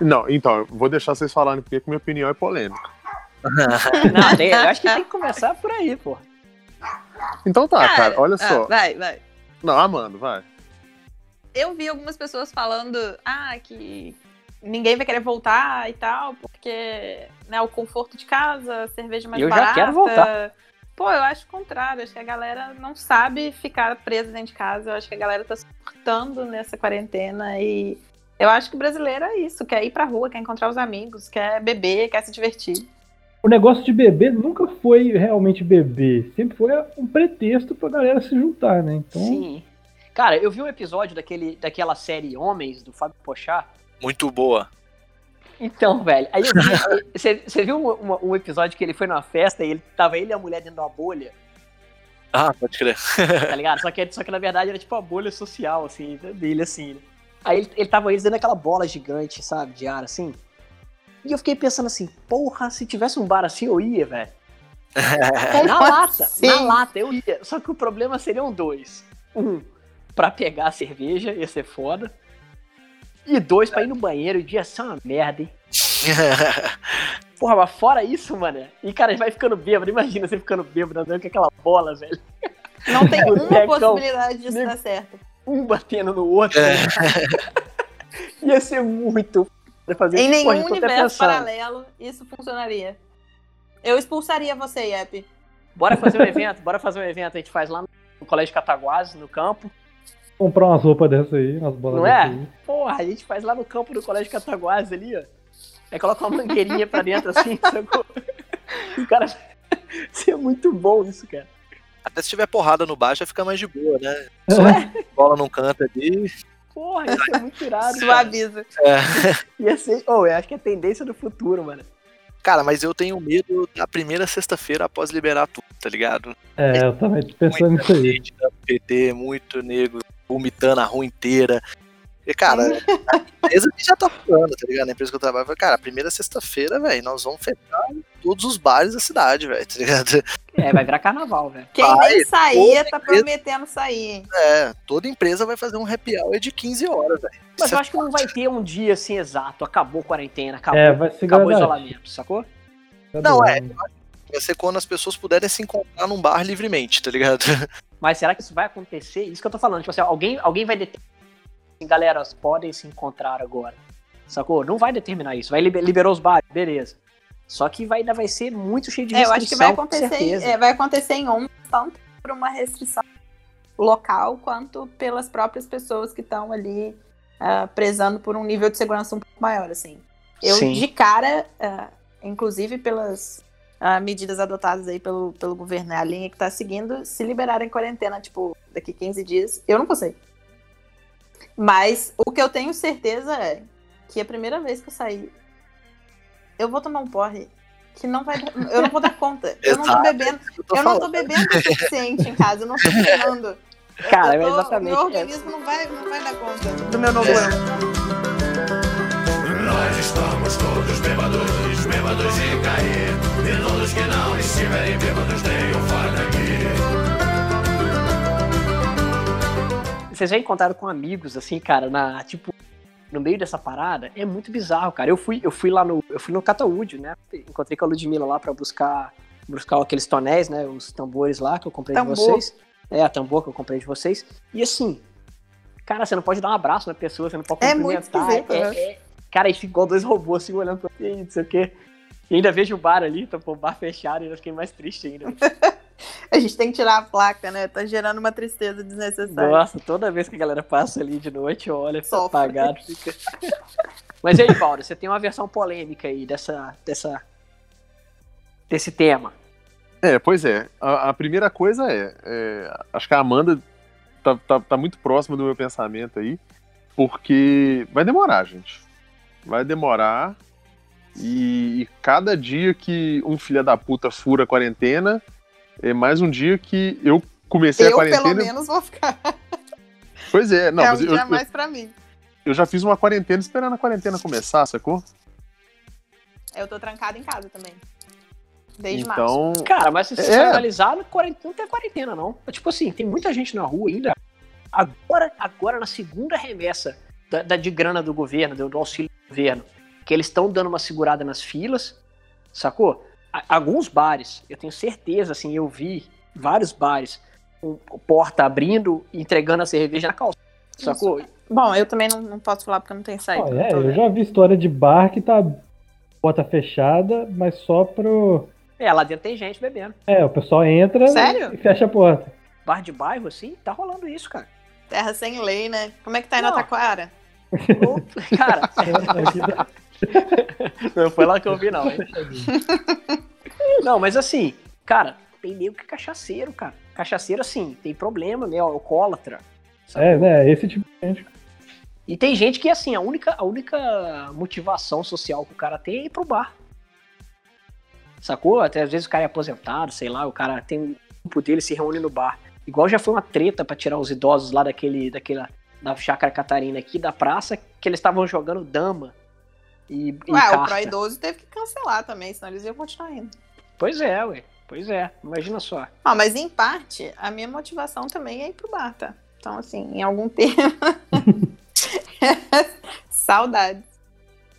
Não, então, eu vou deixar vocês falarem porque que minha opinião é polêmica. Não, tem- eu acho que tem que começar por aí, pô. Então tá, cara, Cara, olha ah, só. vai, vai. Não, Amando, vai. Eu vi algumas pessoas falando, ah, que ninguém vai querer voltar e tal, porque né, o conforto de casa, a cerveja mais Eu já barata. quero voltar. Pô, eu acho o contrário. Acho que a galera não sabe ficar presa dentro de casa. Eu acho que a galera tá surtando nessa quarentena e eu acho que o brasileiro é isso, quer ir pra rua, quer encontrar os amigos, quer beber, quer se divertir. O negócio de beber nunca foi realmente beber. Sempre foi um pretexto pra galera se juntar, né? Então, Sim. Cara, eu vi um episódio daquele, daquela série Homens, do Fábio Pochá. Muito boa. Então, velho, aí eu vi. Você viu um, uma- um episódio que ele foi numa festa e ele tava ele e a mulher dentro de uma bolha, Ah, pode crer. tá ligado? Só que, só que na verdade era tipo a bolha social, assim, dele, assim, né? Aí ele, ele tava eles dentro daquela bola gigante, sabe, de ar, assim. E eu fiquei pensando assim, porra, se tivesse um bar assim, eu ia, velho. Na lata, assim? na lata, eu ia. Só que o problema seriam dois. Um, pra pegar a cerveja, ia ser foda. E dois, pra ir no banheiro, ia ser uma merda, hein? Porra, mas fora isso, mano. E, cara, vai ficando bêbado. Imagina você ficando bêbado andando com aquela bola, velho. Não tem uma possibilidade disso dar certo. Um batendo no outro. É. Ia ser muito foda fazer Em nenhum universo paralelo isso funcionaria. Eu expulsaria você, Yep. Bora fazer um evento, bora fazer um evento. A gente faz lá no Colégio Cataguases, no campo. Comprar umas roupas dessa aí, umas bolas Não é? aí. Porra, a gente faz lá no campo do Colégio Cataguases ali, ó. Aí coloca uma mangueirinha pra dentro assim, sacou? Cara, isso é muito bom isso, cara. Até se tiver porrada no já fica mais de boa, né? É. Bola num canto ali. Porra, ia ser muito irado. Suaviza. É. Ia ser. Oh, eu acho que é tendência do futuro, mano. Cara, mas eu tenho medo da primeira sexta-feira após liberar tudo, tá ligado? É, eu também tô pensando nisso aí. PT, muito nego, vomitando a rua inteira. E, cara, a empresa que já tá falando, tá ligado? A empresa que eu trabalho, cara, a primeira sexta-feira, velho, nós vamos fechar todos os bares da cidade, velho, tá ligado? É, vai virar carnaval, velho. Quem Vai, nem saía tá empresa- prometendo sair, hein? É, toda empresa vai fazer um happy hour de 15 horas, velho. Mas eu é acho que não vai ter um dia assim exato. Acabou a quarentena, acabou, É, vai acabou o isolamento, sacou? Não, é. Vai ser quando as pessoas puderem se encontrar num bar livremente, tá ligado? Mas será que isso vai acontecer? Isso que eu tô falando. Tipo assim, alguém, alguém vai determinar. Galera, podem se encontrar agora. Sacou? Não vai determinar isso. Vai liber, liberou os bares, beleza. Só que vai, ainda vai ser muito cheio de É, eu restrição, acho que vai acontecer, é, vai acontecer em ondas, tanto por uma restrição local, quanto pelas próprias pessoas que estão ali ah, prezando por um nível de segurança um pouco maior, assim. Eu, Sim. de cara, ah, inclusive pelas ah, medidas adotadas aí pelo, pelo governo, né, a linha que tá seguindo, se liberarem quarentena, tipo, daqui 15 dias, eu não sair. Mas o que eu tenho certeza é que a primeira vez que eu sair, eu vou tomar um porre que não vai. Eu não vou dar conta. Eu não tô bebendo. Eu tô Eu não tô bebendo o suficiente em casa. Eu não tô fumando. Cara, eu é tô- exatamente. Meu é. organismo não vai, não vai dar conta do meu novo ano. Nós estamos todos bêbados, bêbados de cair. E todos que não estiverem bêbados, tenham farda aqui. Vocês já encontraram com amigos, assim, cara, na, tipo, no meio dessa parada? É muito bizarro, cara. Eu fui, eu fui lá no. Eu fui no Cataúde, né? Encontrei com a Ludmilla lá pra buscar, buscar aqueles tonéis, né? Os tambores lá que eu comprei Tambor. de vocês. É, a tambor que eu comprei de vocês. E assim, cara, você não pode dar um abraço na pessoa, você não pode É muito cumprimentar. esquisito, é, né? é- cara, a gente ficou dois robôs assim olhando pra mim, não sei o quê. E ainda vejo o bar ali, tá, pô, o bar fechado, e ainda fiquei mais triste ainda. A gente tem que tirar a placa, né? Tá gerando uma tristeza desnecessária. Nossa, toda vez que a galera passa ali de noite, olha, fica Sofre. apagado, fica. Mas e aí, Paulo, você tem uma versão polêmica aí dessa, dessa, desse tema. É, pois é. A, a primeira coisa é, é, Acho que a Amanda tá, tá, tá muito próximo do meu pensamento aí, porque vai demorar, gente. Vai demorar. E, e cada dia que um filho da puta fura a quarentena, é mais um dia que eu comecei a eu, quarentena. pelo menos, vou ficar. Pois é, não, é um mas eu, dia eu, mais pra mim. eu já fiz uma quarentena esperando a quarentena começar, sacou? Eu tô trancada em casa também. Desde março. Então. Cara, mas se você É. for analisar, quarentena- não tem quarentena, não. É Tipo assim, tem muita gente na rua ainda. Agora, agora na segunda remessa da, da- de grana do governo, do, do auxílio governo, que eles estão dando uma segurada nas filas, sacou? A- alguns bares, eu tenho certeza, assim, eu vi vários bares com porta abrindo e entregando a cerveja na calça, sacou? Bom, eu também não, não posso falar porque eu não tenho saído. Ó, não é, eu vendo. já vi história de bar que tá porta fechada, mas só pro. É, lá dentro tem gente bebendo. É, o pessoal entra Sério? e fecha a porta. Bar de bairro, assim, tá rolando isso, cara. Terra sem lei, né? Como é que tá aí na Não. Taquara? Cara, Não foi lá que eu vi, não, hein? Não, mas assim, cara, tem nego que é cachaceiro, cara. Cachaceiro, assim, tem problema, né? Alcoólatra. sabe? É, né? Esse tipo de gente. E tem gente que, assim, a única, a única motivação social que o cara tem é ir pro bar. Sacou? Até às vezes o cara é aposentado, sei lá, o cara tem um grupo dele se reúne no bar. Igual já foi uma treta pra tirar os idosos lá daquele, daquela, da chácara Catarina aqui da praça, que eles estavam jogando dama. E, e Ué, o carta. Pro Idoso teve que cancelar também, senão eles iam continuar indo. Pois é, ué. Pois é. Imagina só. Ah, mas em parte, a minha motivação também é ir pro bar, tá? Então, assim, em algum tempo. Saudades.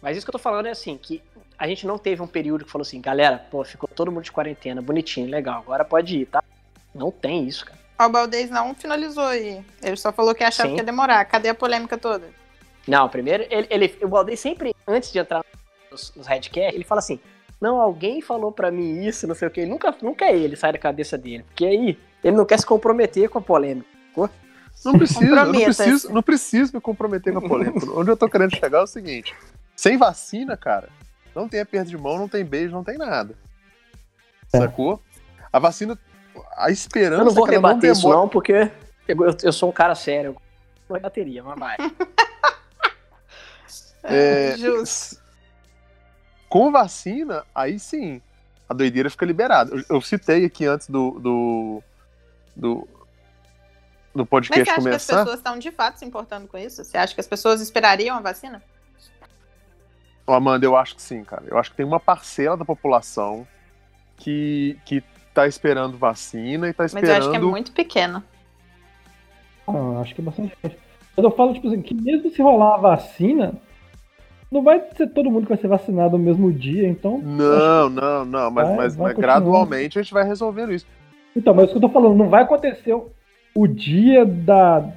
Mas isso que eu tô falando é assim, que a gente não teve um período que falou assim, galera, pô, ficou todo mundo de quarentena, bonitinho, legal, agora pode ir, tá? Não tem isso, cara. O Baldez não finalizou aí. Ele só falou que achava Sim. que ia demorar. Cadê a polêmica toda? Não, primeiro, ele, ele, o Baldei sempre, antes de entrar nos, nos Redcast, ele fala assim, não, alguém falou pra mim isso, não sei o que, nunca, nunca é ele, sai da cabeça dele, porque aí ele não quer se comprometer com a polêmica. Não precisa, não preciso, não preciso me comprometer com a polêmica. Onde eu tô querendo chegar é o seguinte: sem vacina, cara, não tem aperto de mão, não tem beijo, não tem nada. Sacou? A vacina, a esperança Eu não vou é não rebater isso demora. não, porque eu, eu- eu sou um cara sério, eu não rebateria, mas vai. É, Justo. Com vacina, aí sim, a doideira fica liberada. Eu, eu citei aqui antes do, do, do, do Mas podcast você acha que as começar. pessoas estão de fato se importando com isso? Você acha que as pessoas esperariam a vacina? Amanda, eu acho que sim, cara. Eu acho que tem uma parcela da população que, que tá esperando vacina e tá Mas esperando. eu acho que é muito pequena. Não, acho que é bastante. Mas eu falo, tipo assim, que mesmo se rolar a vacina, não vai ser todo mundo que vai ser vacinado no mesmo dia, então. Não, não, não, mas, Vai- mas, vai mas gradualmente a gente vai resolvendo isso. Então, mas isso que eu tô falando, não vai acontecer o- o dia da,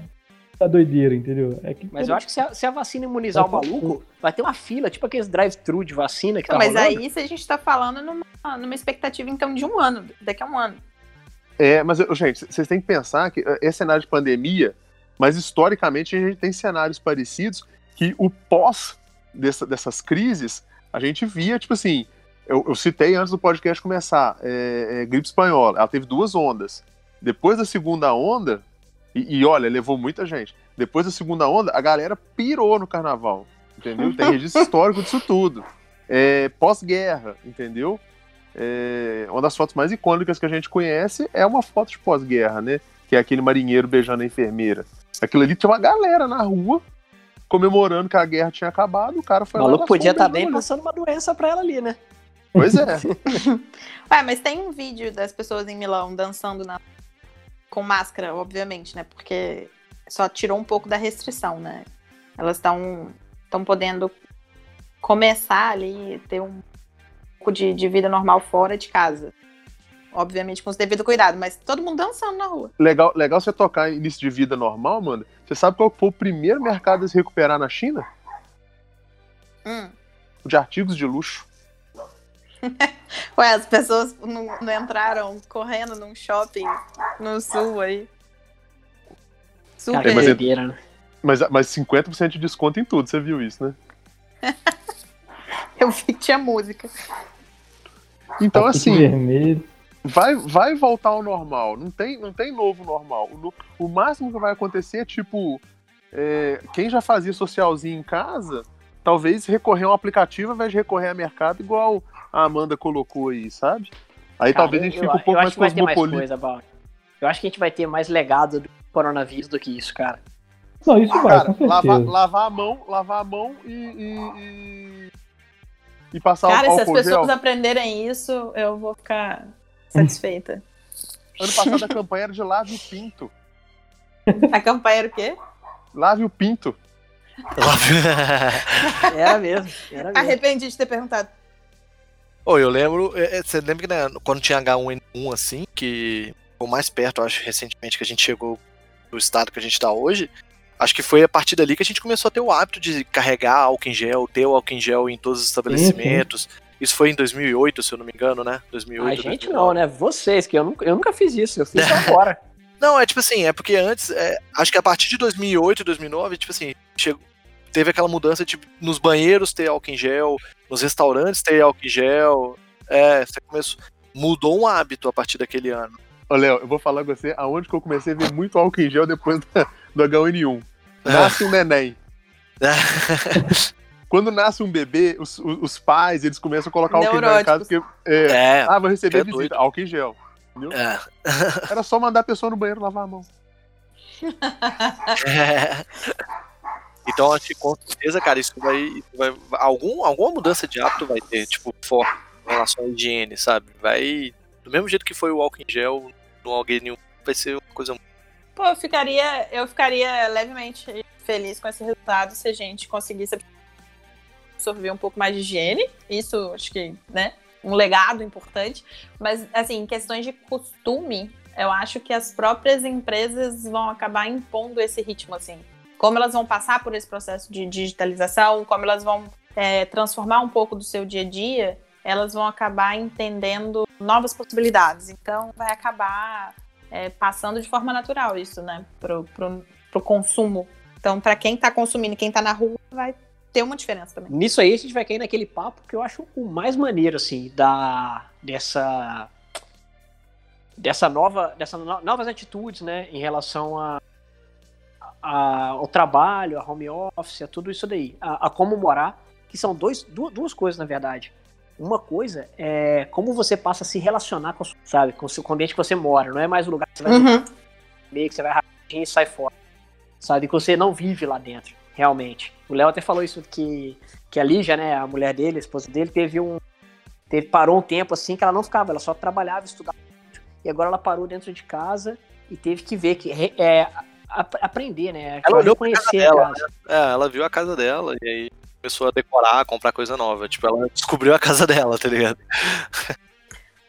da doideira, entendeu? É que Mas eu acho que se a, se a vacina imunizar o Vai ter- maluco, vai ter uma fila, tipo aqueles drive-thru de vacina que tá mas rolando. aí se a gente tá falando numa, numa expectativa, então, de um ano, daqui a um ano. É, mas, gente, vocês têm que pensar que eh, esse cenário de pandemia, mas historicamente a gente tem cenários parecidos que o pós dessa- dessas crises, a gente via, tipo assim, eu, eu citei antes do podcast começar, é, é, gripe espanhola, ela teve duas ondas. Depois da segunda onda, e, e olha, levou muita gente. Depois da segunda onda, a galera pirou no carnaval, entendeu? Tem registro histórico disso tudo. É, Pós-guerra, entendeu? É, uma das fotos mais icônicas que a gente conhece é uma foto de pós-guerra, né? Que é aquele marinheiro beijando a enfermeira. Aquilo ali tinha uma galera na rua comemorando que a guerra tinha acabado. O cara foi O lá. maluco laçou podia estar beijo bem passando uma doença pra ela ali, né? Pois é. Ué, mas tem um vídeo das pessoas em Milão dançando na... com máscara, obviamente, né? Porque só tirou um pouco da restrição, né? Elas estão estão podendo começar ali, ter um pouco de, de vida normal fora de casa. Obviamente com os devido cuidado, mas todo mundo dançando na rua. legal, legal você tocar início de vida normal, mano. Você sabe qual foi o primeiro mercado a se recuperar na China? Hum. O de artigos de luxo. Ué, as pessoas não, não entraram correndo num shopping no sul aí. Super. Cara, mas é- né? Mas, mas 50% de desconto em tudo, você viu isso, né? Eu vi que tinha música. Então, assim, vermelho. vai, vai voltar ao normal. Não tem, não tem novo normal. O, o máximo que vai acontecer é tipo. é, quem já fazia socialzinho em casa, talvez recorrer a um aplicativo ao invés de recorrer a mercado, igual a Amanda colocou aí, sabe? Aí Cara, talvez a gente fique um eu pouco acho mais que vai ter mais coisa. Eu acho que a gente vai ter mais legado do coronavírus do que isso, cara. Não, isso vai, Cara, com certeza. lavar, lavar a mão, lavar a mão e. e, e- e passar Cara, o se as pessoas gel. aprenderem isso, eu vou ficar satisfeita. Ano passado a campanha era de lave o pinto. A campanha era o quê? Lave o pinto. Era mesmo, era mesmo. Arrependi de ter perguntado. Ô, eu lembro, é, é, você lembra que né, quando tinha H1N1 assim, que o mais perto, eu acho, recentemente que a gente chegou do estado que a gente tá hoje, acho que foi a partir dali que a gente começou a ter o hábito de carregar álcool em gel, ter o álcool em gel em todos os estabelecimentos. Isso foi em 2008, se eu não me engano, né? 2008. A gente 2009. não, né? Vocês, que eu nunca, eu nunca fiz isso, eu fiz só agora. Não, é tipo assim, é porque antes, é, acho que a partir de 2008, 2009, tipo assim, chegou, teve aquela mudança de nos banheiros ter álcool em gel, nos restaurantes ter álcool em gel. É, você começou, mudou um hábito a partir daquele ano. Ô, Léo, eu vou falar com você aonde que eu comecei a ver muito álcool em gel depois da- do H1N1. Nasce um neném. Quando nasce um bebê, os, os- os pais, eles começam a colocar álcool em gel em casa, porque, é, É, ah, vou receber é visita, doido. álcool em gel. é. Era só mandar a pessoa no banheiro lavar a mão. É. Então acho que com certeza, cara, isso vai. isso vai- algum, alguma mudança de hábito vai ter, tipo, forte em relação à higiene, sabe? Vai. Do mesmo jeito que foi o álcool em gel no alguém nenhum, vai ser uma coisa Pô, eu ficaria, eu ficaria levemente feliz com esse resultado se a gente conseguisse absorver um pouco mais de higiene. Isso, acho que, né, um legado importante. Mas, assim, questões de costume, eu acho que as próprias empresas vão acabar impondo esse ritmo, assim. Como elas vão passar por esse processo de digitalização, como elas vão é, transformar um pouco do seu dia a dia, elas vão acabar entendendo novas possibilidades. Então, vai acabar é, passando de forma natural isso, né, pro, pro consumo. Então, para quem tá consumindo quem tá na rua, vai ter uma diferença também. Nisso aí a gente vai cair naquele papo que eu acho o mais maneiro, assim, da, dessa, dessa nova, dessas no- novas atitudes, né, em relação a, a- ao trabalho, a home office, a tudo isso daí, a, a como morar, que são dois, duas, duas coisas, na verdade. Uma coisa é como você passa a se relacionar com, sabe, com o seu com o ambiente que você mora, não é mais o lugar que você vai Uhum. meio que você vai rapidinho e sai fora. Sabe? Que você não vive lá dentro, realmente. O Léo até falou isso que, que a Lígia, né, a mulher dele, a esposa dele, teve um. Teve, parou um tempo assim que ela não ficava, ela só trabalhava, estudava. E agora ela parou dentro de casa e teve que ver, que é, a- aprender, né? Ela olhou pra conhecer casa a dela, casa. É, ela viu a casa dela e aí começou a decorar, a comprar coisa nova. Tipo, ela descobriu a casa dela, tá ligado?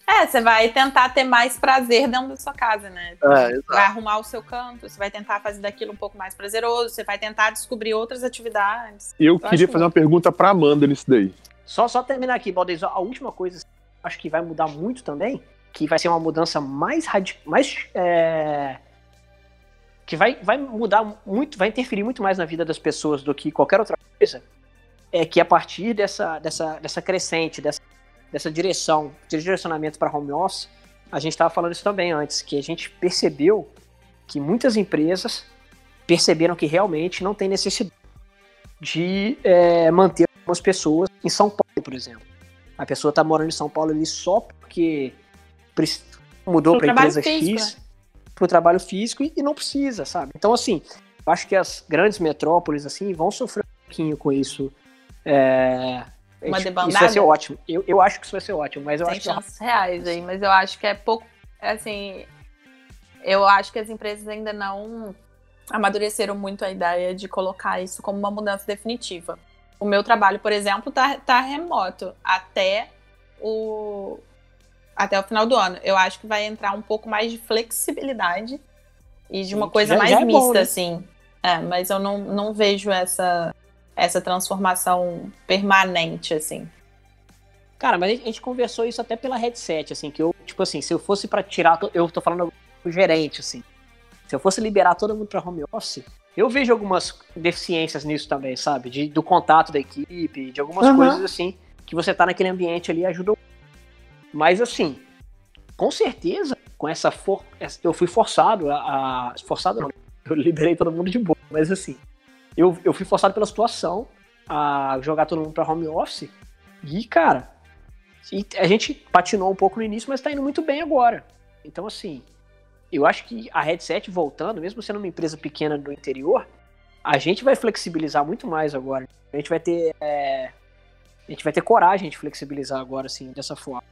É, você vai tentar ter mais prazer dentro da sua casa, né? É. Vai arrumar o seu canto, você vai tentar fazer daquilo um pouco mais prazeroso, você vai tentar descobrir outras atividades. Eu acho queria que- fazer uma pergunta pra Amanda nisso daí. Só, só terminar aqui, Baldez, a última coisa que eu acho que vai mudar muito também, que vai ser uma mudança mais radical, mais é, que vai, vai mudar muito, vai interferir muito mais na vida das pessoas do que qualquer outra coisa, é que a partir dessa, dessa, dessa crescente, dessa, dessa direção, de direcionamento para home office, a gente estava falando isso também antes, que a gente percebeu que muitas empresas perceberam que realmente não tem necessidade de é, manter algumas pessoas em São Paulo, por exemplo. A pessoa está morando em São Paulo ali só porque mudou para trabalho empresa físico, X, para o trabalho físico e, e não precisa, sabe? Então, assim, eu acho que as grandes metrópoles assim vão sofrer um pouquinho com isso. É, Uma isso- Isso debandada? vai ser ótimo. Eu, eu acho que isso vai ser ótimo, mas eu Tem acho que chances reais aí, mas eu acho que é pouco. Assim, eu acho que as empresas ainda não amadureceram muito a ideia de colocar isso como uma mudança definitiva. O meu trabalho, por exemplo, tá, tá remoto até o até o final do ano. Eu acho que vai entrar um pouco mais de flexibilidade e de uma coisa já- mais já é bom, mista, né? assim. É, mas eu não, não vejo essa, essa transformação permanente, assim. Cara, mas a gente conversou isso até pela headset, assim, que eu, tipo assim, se eu fosse pra tirar, eu tô falando o gerente, assim, se eu fosse liberar todo mundo pra home office, eu vejo algumas deficiências nisso também, sabe? De, do contato da equipe, de algumas Uhum. coisas assim, que você tá naquele ambiente ali ajuda. Mas assim, com certeza, com essa for... eu fui forçado a, a. Forçado não, eu liberei todo mundo de boa, mas assim, eu, eu fui forçado pela situação a jogar todo mundo pra home office. E, cara, a gente patinou um pouco no início, mas tá indo muito bem agora. Então, assim, eu acho que a headset voltando, mesmo sendo uma empresa pequena do interior, a gente vai flexibilizar muito mais agora. A gente vai ter. É, a gente vai ter coragem de flexibilizar agora, assim, dessa forma.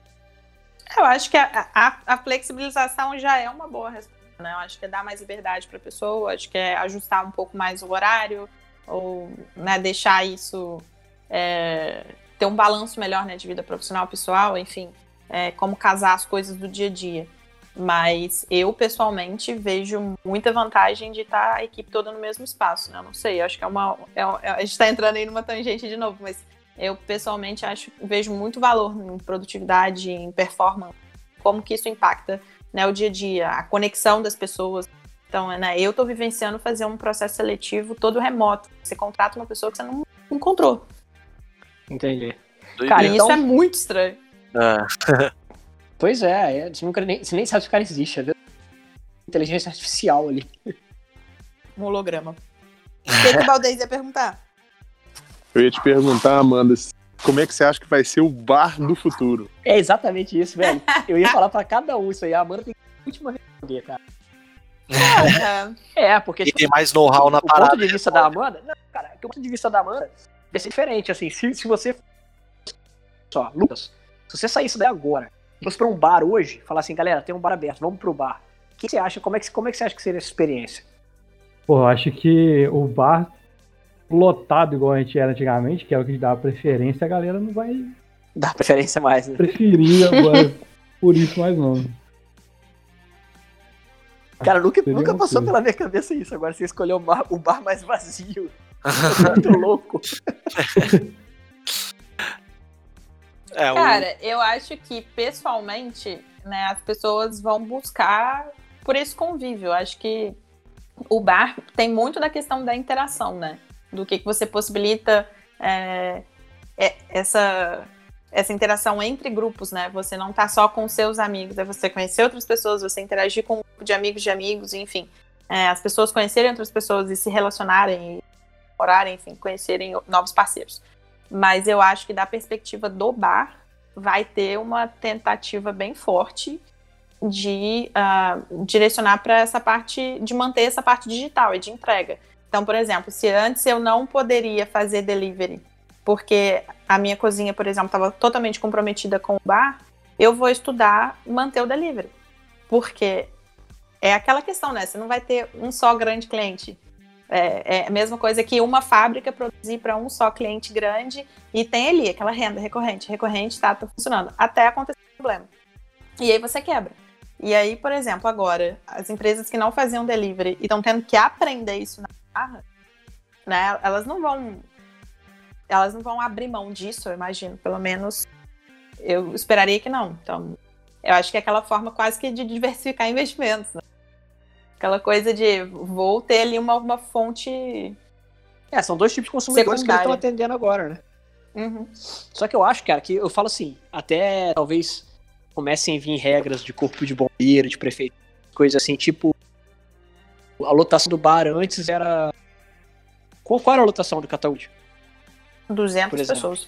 Eu acho que a, a, a flexibilização já é uma boa resposta, né? Eu acho que é dar mais liberdade para a pessoa, acho que é ajustar um pouco mais o horário, ou né, deixar isso. É, ter um balanço melhor né, de vida profissional, pessoal, enfim, é, como casar as coisas do dia a dia. Mas eu, pessoalmente, vejo muita vantagem de estar a equipe toda no mesmo espaço, né? Não sei, acho que é uma. É, é, a gente está entrando aí numa tangente de novo, mas eu, pessoalmente, acho vejo muito valor em produtividade, em performance, como que isso impacta né, o dia a dia, a conexão das pessoas. Então, né, eu estou vivenciando fazer um processo seletivo todo remoto. Você contrata uma pessoa que você não encontrou. Entendi. Cara, então... isso é muito estranho. É. Pois é, é, você, nunca nem, você nem sabe se o cara existe, é inteligência artificial ali. Um holograma. O que, que o Valdez ia perguntar? Eu ia te perguntar, Amanda, como é que você acha que vai ser o bar do futuro? É exatamente isso, velho. Eu ia falar pra cada um isso aí. A Amanda tem a última responder, cara. É, é porque. E tipo, tem mais know-how na o parada. ponto de vista da Amanda. Não, cara, o ponto de vista da Amanda vai ser diferente. Assim, se, se você. Só, Lucas, se você saísse daí agora fosse pra um bar hoje, falar assim, galera, tem um bar aberto, vamos pro bar. O que você acha? Como é que, como é que você acha que seria essa experiência? Pô, eu acho que o bar lotado igual a gente era antigamente, que é o que dá preferência, a galera não vai. Dá preferência mais, né? Preferir agora por isso mais não. Cara, nunca, nunca passou pela minha cabeça isso. Agora você escolheu o bar, o bar mais vazio. muito louco. É, Cara, o... eu acho que pessoalmente, né, as pessoas vão buscar por esse convívio. Eu acho que o bar tem muito da questão da interação, né? Do que, que você possibilita é, é, essa, essa interação entre grupos, né? Você não tá só com seus amigos, é você conhecer outras pessoas, você interagir com um grupo de amigos de amigos, enfim. É, as pessoas conhecerem outras pessoas e se relacionarem, orarem, enfim, conhecerem novos parceiros. Mas eu acho que da perspectiva do bar, vai ter uma tentativa bem forte de uh, direcionar para essa parte, de manter essa parte digital e de entrega. Então, por exemplo, se antes eu não poderia fazer delivery, porque a minha cozinha, por exemplo, estava totalmente comprometida com o bar, eu vou estudar manter o delivery. Porque é aquela questão, né? Você não vai ter um só grande cliente. É, é, a mesma coisa que uma fábrica produzir para um só cliente grande e tem ali aquela renda recorrente, recorrente, tá, tá funcionando, até acontecer um problema. E aí você quebra. E aí, por exemplo, agora, as empresas que não faziam delivery e estão tendo que aprender isso na barra, né, elas não vão elas não vão abrir mão disso, eu imagino, pelo menos eu esperaria que não. Então, eu acho que é aquela forma quase que de diversificar investimentos, né? Aquela coisa de vou ter ali uma, uma fonte. É, são dois tipos de consumidores secundária. que eu estou atendendo agora, né? Uhum. Só que eu acho, cara, que eu falo assim, até talvez comecem a vir regras de corpo de bombeiro, de prefeito, coisa assim, tipo. A lotação do bar antes era. Qual, qual era a lotação do Cataúde? 200 pessoas.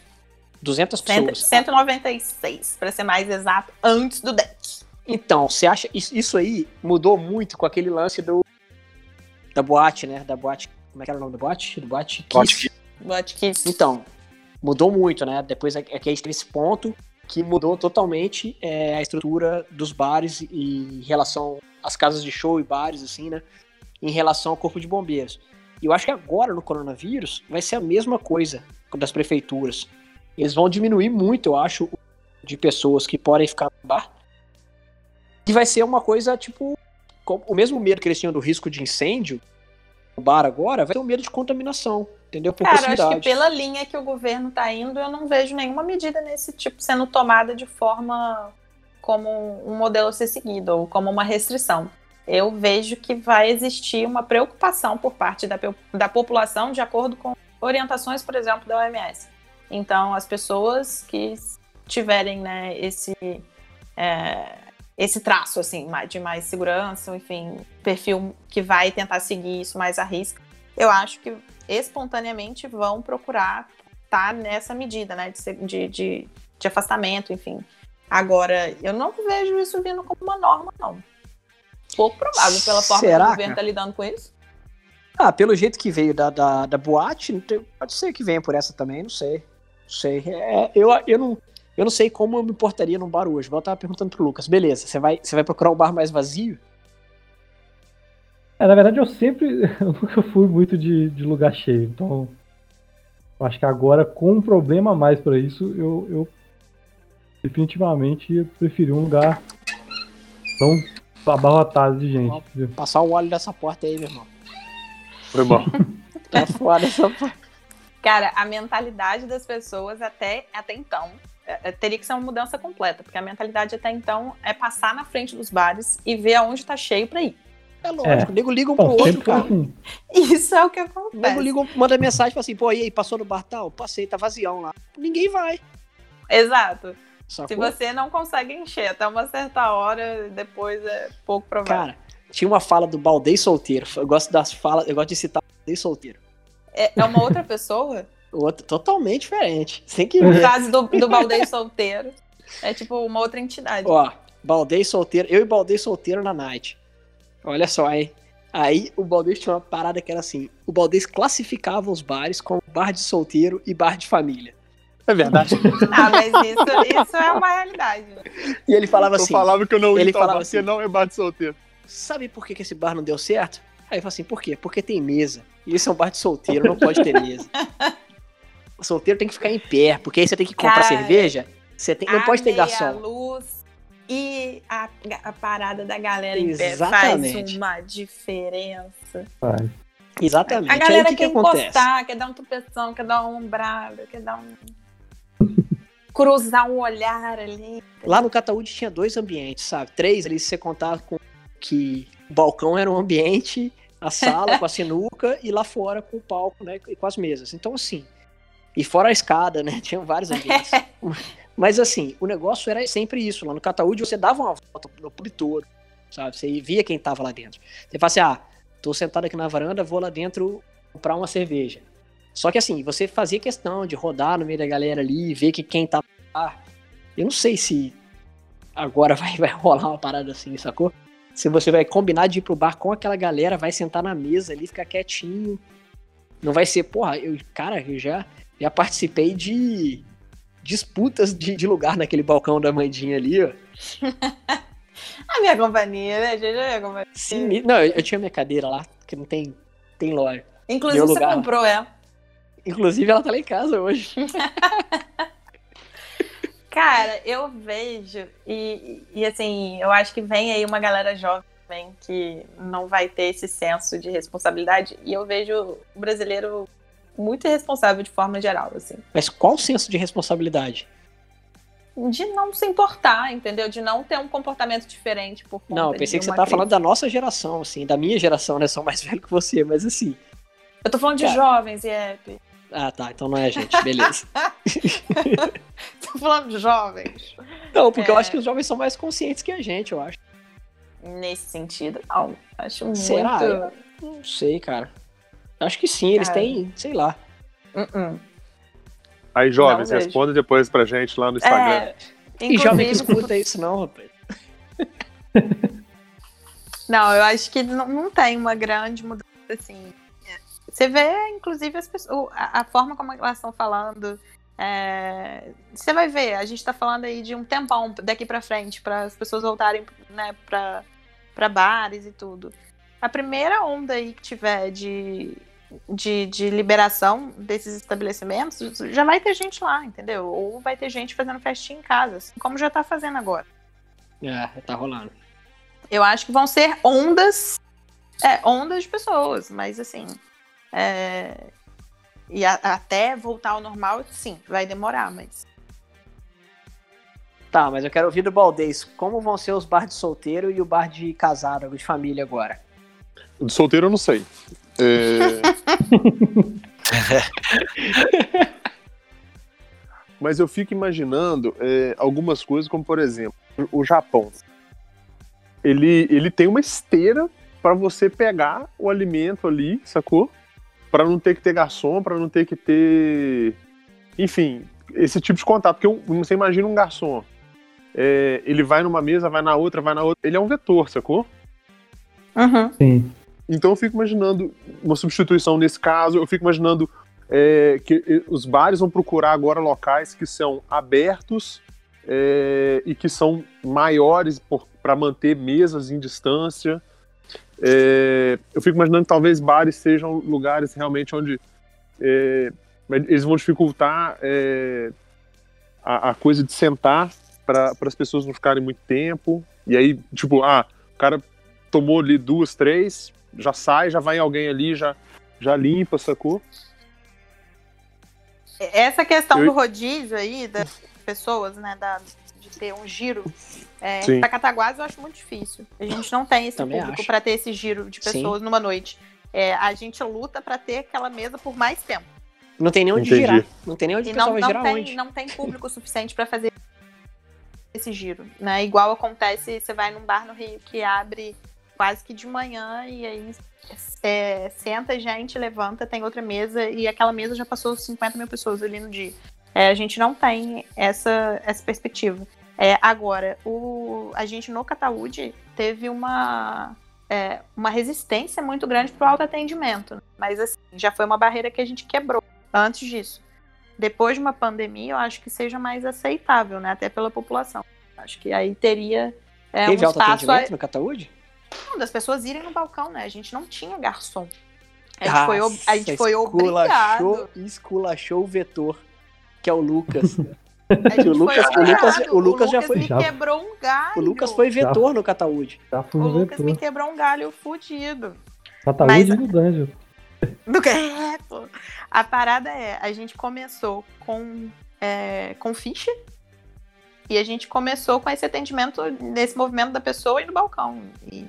200 pessoas. 196, para ser mais exato, antes do deck. Então, você acha isso aí mudou muito com aquele lance do da boate, né? Da boate, como é que era o nome da boate? Do boate Kiss. Boate Kiss. Então, mudou muito, né? Depois é que é esse ponto que mudou totalmente é, a estrutura dos bares e em relação às casas de show e bares, assim, né? Em relação ao corpo de bombeiros. E eu acho que agora no coronavírus vai ser a mesma coisa das prefeituras. Eles vão diminuir muito, eu acho, de pessoas que podem ficar no bar que vai ser uma coisa, tipo, o mesmo medo que eles tinham do risco de incêndio, o bar agora, vai ter o um medo de contaminação, entendeu? Por Cara, acho que pela linha que o governo tá indo, eu não vejo nenhuma medida nesse tipo sendo tomada de forma como um modelo a ser seguido, ou como uma restrição. Eu vejo que vai existir uma preocupação por parte da, da população de acordo com orientações, por exemplo, da OMS. Então, as pessoas que tiverem né, esse, é, esse traço, assim, de mais segurança, enfim, perfil que vai tentar seguir isso mais à risca, eu acho que espontaneamente vão procurar estar nessa medida, né, de, de, de afastamento, enfim. Agora, eu não vejo isso vindo como uma norma, não. Pouco provável, pela forma que Será, o governo cara? está lidando com isso. Ah, pelo jeito que veio da, da, da boate, pode ser que venha por essa também, não sei. Não sei. É, eu, eu, não, eu não sei como eu me importaria num bar hoje. Igual Eu tava perguntando pro Lucas, beleza, você vai, você vai procurar um bar mais vazio? É, na verdade, eu sempre. Eu nunca fui muito de, de lugar cheio. Então. Eu acho que agora, com um problema a mais pra isso, eu, eu definitivamente preferi um lugar tão abarrotado de gente. Passar o óleo dessa porta aí, meu irmão. Foi mal. Tá fora essa porta. Cara, a mentalidade das pessoas até, até então é, é, teria que ser uma mudança completa, porque a mentalidade até então é passar na frente dos bares e ver aonde tá cheio pra ir. É lógico, o nego liga um pro Bom, outro, cara. assim. Isso é o que O nego acontece. liga, manda mensagem e fala assim, pô, e aí, passou no bar tal? Passei, tá vazião lá. Ninguém vai. Exato. Sacou? Se você não consegue encher até uma certa hora, depois é pouco provável. Cara, tinha uma fala do Baldei solteiro. Eu gosto das falas, eu gosto de citar o Baldei solteiro. é, é uma outra pessoa? Outro, totalmente diferente. Tem que No caso do, do Baldei solteiro, é tipo uma outra entidade. Ó, Baldei solteiro, eu e Baldei solteiro na night. Olha só, hein? Aí o Baldez tinha uma parada que era assim: o Baldez classificava os bares como bar de solteiro e bar de família. É verdade. Ah, mas isso, isso é uma realidade. e ele falava eu assim: falava que eu não ia ele tomar, falava assim. não é bate solteiro. sabe por que, que esse bar não deu certo? Aí eu falei assim: por quê? Porque tem mesa. E esse é um bar de solteiro, não pode ter mesa. O solteiro tem que ficar em pé, porque aí você tem que comprar Cara, cerveja. Você tem, não a pode ter garçom. luz e a, a parada da galera em pé Exatamente. faz uma diferença. Faz. Exatamente. A galera aí que, quer que acontece? encostar, quer dar um tropeção, quer dar uma ombrada, quer dar um. Cruzar um olhar ali. Lá no Cataúde tinha dois ambientes, sabe? Três ali, se você contar com que o balcão era um ambiente, a sala com a sinuca e lá fora com o palco, né? E com as mesas. Então, assim. E fora a escada, né? Tinham vários ambientes. Mas, assim, o negócio era sempre isso. Lá no Cataúde você dava uma volta no pub todo, sabe? Você via quem tava lá dentro. Você fala assim: ah, tô sentado aqui na varanda, vou lá dentro comprar uma cerveja. Só que, assim, você fazia questão de rodar no meio da galera ali, ver que quem tava lá. Eu não sei se agora vai, vai rolar uma parada assim, sacou? Se você vai combinar de ir pro bar com aquela galera, vai sentar na mesa ali, ficar quietinho. Não vai ser, porra, eu, cara, eu já, já participei de disputas de, de lugar naquele balcão da Mandinha ali, ó. A minha companhia, né, gente? A minha companhia. Sim, não, eu, eu tinha minha cadeira lá, que não tem, tem loja. Inclusive, Meu você lugar. comprou ela. Inclusive, ela tá lá em casa hoje. Cara, eu vejo, e, e assim, eu acho que vem aí uma galera jovem que não vai ter esse senso de responsabilidade, e eu vejo o brasileiro muito irresponsável de forma geral, assim. Mas qual o senso de responsabilidade? De não se importar, entendeu? De não ter um comportamento diferente por conta Não, eu pensei que você tava crise. falando da nossa geração, assim, da minha geração, né? Sou mais velho que você, mas assim. Eu tô falando de Cara. jovens, Iep. Ah, tá, então não é a gente, beleza. Tô falando de jovens. Não, porque eu É. acho que os jovens são mais conscientes que a gente, eu acho. Nesse sentido, não. Acho muito. Será? Não sei, cara. Acho que sim, eles Cara. têm, sei lá. Uh-uh. Aí, jovens, Não vejo. responda depois pra gente lá no Instagram. É, E jovem que inclusive, escuta isso, não, rapaz. Não, eu acho que não, não tem uma grande mudança assim. Você vê, inclusive, as pessoas, a, a forma como elas estão falando. é, você vai ver, a gente está falando aí de um tempão daqui para frente, para as pessoas voltarem né, para bares e tudo. A primeira onda aí que tiver de, de, de liberação desses estabelecimentos, já vai ter gente lá, entendeu? Ou vai ter gente fazendo festinha em casa, assim como já está fazendo agora. É, tá rolando. Eu acho que vão ser ondas, é, ondas de pessoas, mas assim, é, e a- até voltar ao normal, sim, vai demorar, mas Tá, mas eu quero ouvir do Baldez. Como vão ser os bar de solteiro e o bar de casado, de família agora? De solteiro eu não sei. É... Mas eu fico imaginando é, algumas coisas, como por exemplo, o Japão. ele, ele tem uma esteira para você pegar o alimento ali, sacou? Para não ter que ter garçom, para não ter que ter. Enfim, esse tipo de contato. Porque você imagina um garçom. é, ele vai numa mesa, vai na outra, vai na outra. Ele é um vetor, sacou? Uhum. Sim. Então eu fico imaginando uma substituição nesse caso, eu fico imaginando é, que os bares vão procurar agora locais que são abertos é, e que são maiores para manter mesas em distância. É, eu fico imaginando que talvez bares sejam lugares realmente onde é, eles vão dificultar é, a, a coisa de sentar para as pessoas não ficarem muito tempo. E aí, tipo, ah, o cara tomou ali duas, três, já sai, já vai alguém ali, já, já limpa, sacou? Essa questão Eu- do rodízio aí, das pessoas, né, da, ter um giro, é, Sim. para Cataguás eu acho muito difícil. A gente não tem esse Também público para ter esse giro de Sim. pessoas numa noite. É, a gente luta para ter aquela mesa por mais tempo. Não tem nem onde Entendi. girar. Não tem nem onde E não, não, girar tem, onde. não tem público suficiente para fazer esse giro, né? Igual acontece, você vai num bar no Rio que abre quase que de manhã e aí é, senta gente, levanta, tem outra mesa e aquela mesa já passou 50 mil pessoas ali no dia. É, a gente não tem essa, essa perspectiva. É, agora, o, a gente no Cataúde teve uma, é, uma resistência muito grande para o autoatendimento. Mas assim, já foi uma barreira que a gente quebrou antes disso. Depois de uma pandemia, eu acho que seja mais aceitável, né? Até pela população. Acho que aí teria é, um Teve espaço autoatendimento no Cataúde? não, das pessoas irem no balcão, né? A gente não tinha garçom. A gente foi, ob- a gente foi esculachou- obrigado. Esculachou o vetor, que é o Lucas. A gente O Lucas- foi o Lucas- obrigado. o Lucas já foi- me Já- quebrou um galho. o Lucas foi vetor no Cataúde. Já fui O Lucas me vetor. quebrou um galho fudido. Cataúde Mas- no Dungeon. Do que? É, pô. A parada é, a gente começou com, é, com ficha e a gente começou com esse atendimento nesse movimento da pessoa e no balcão. E,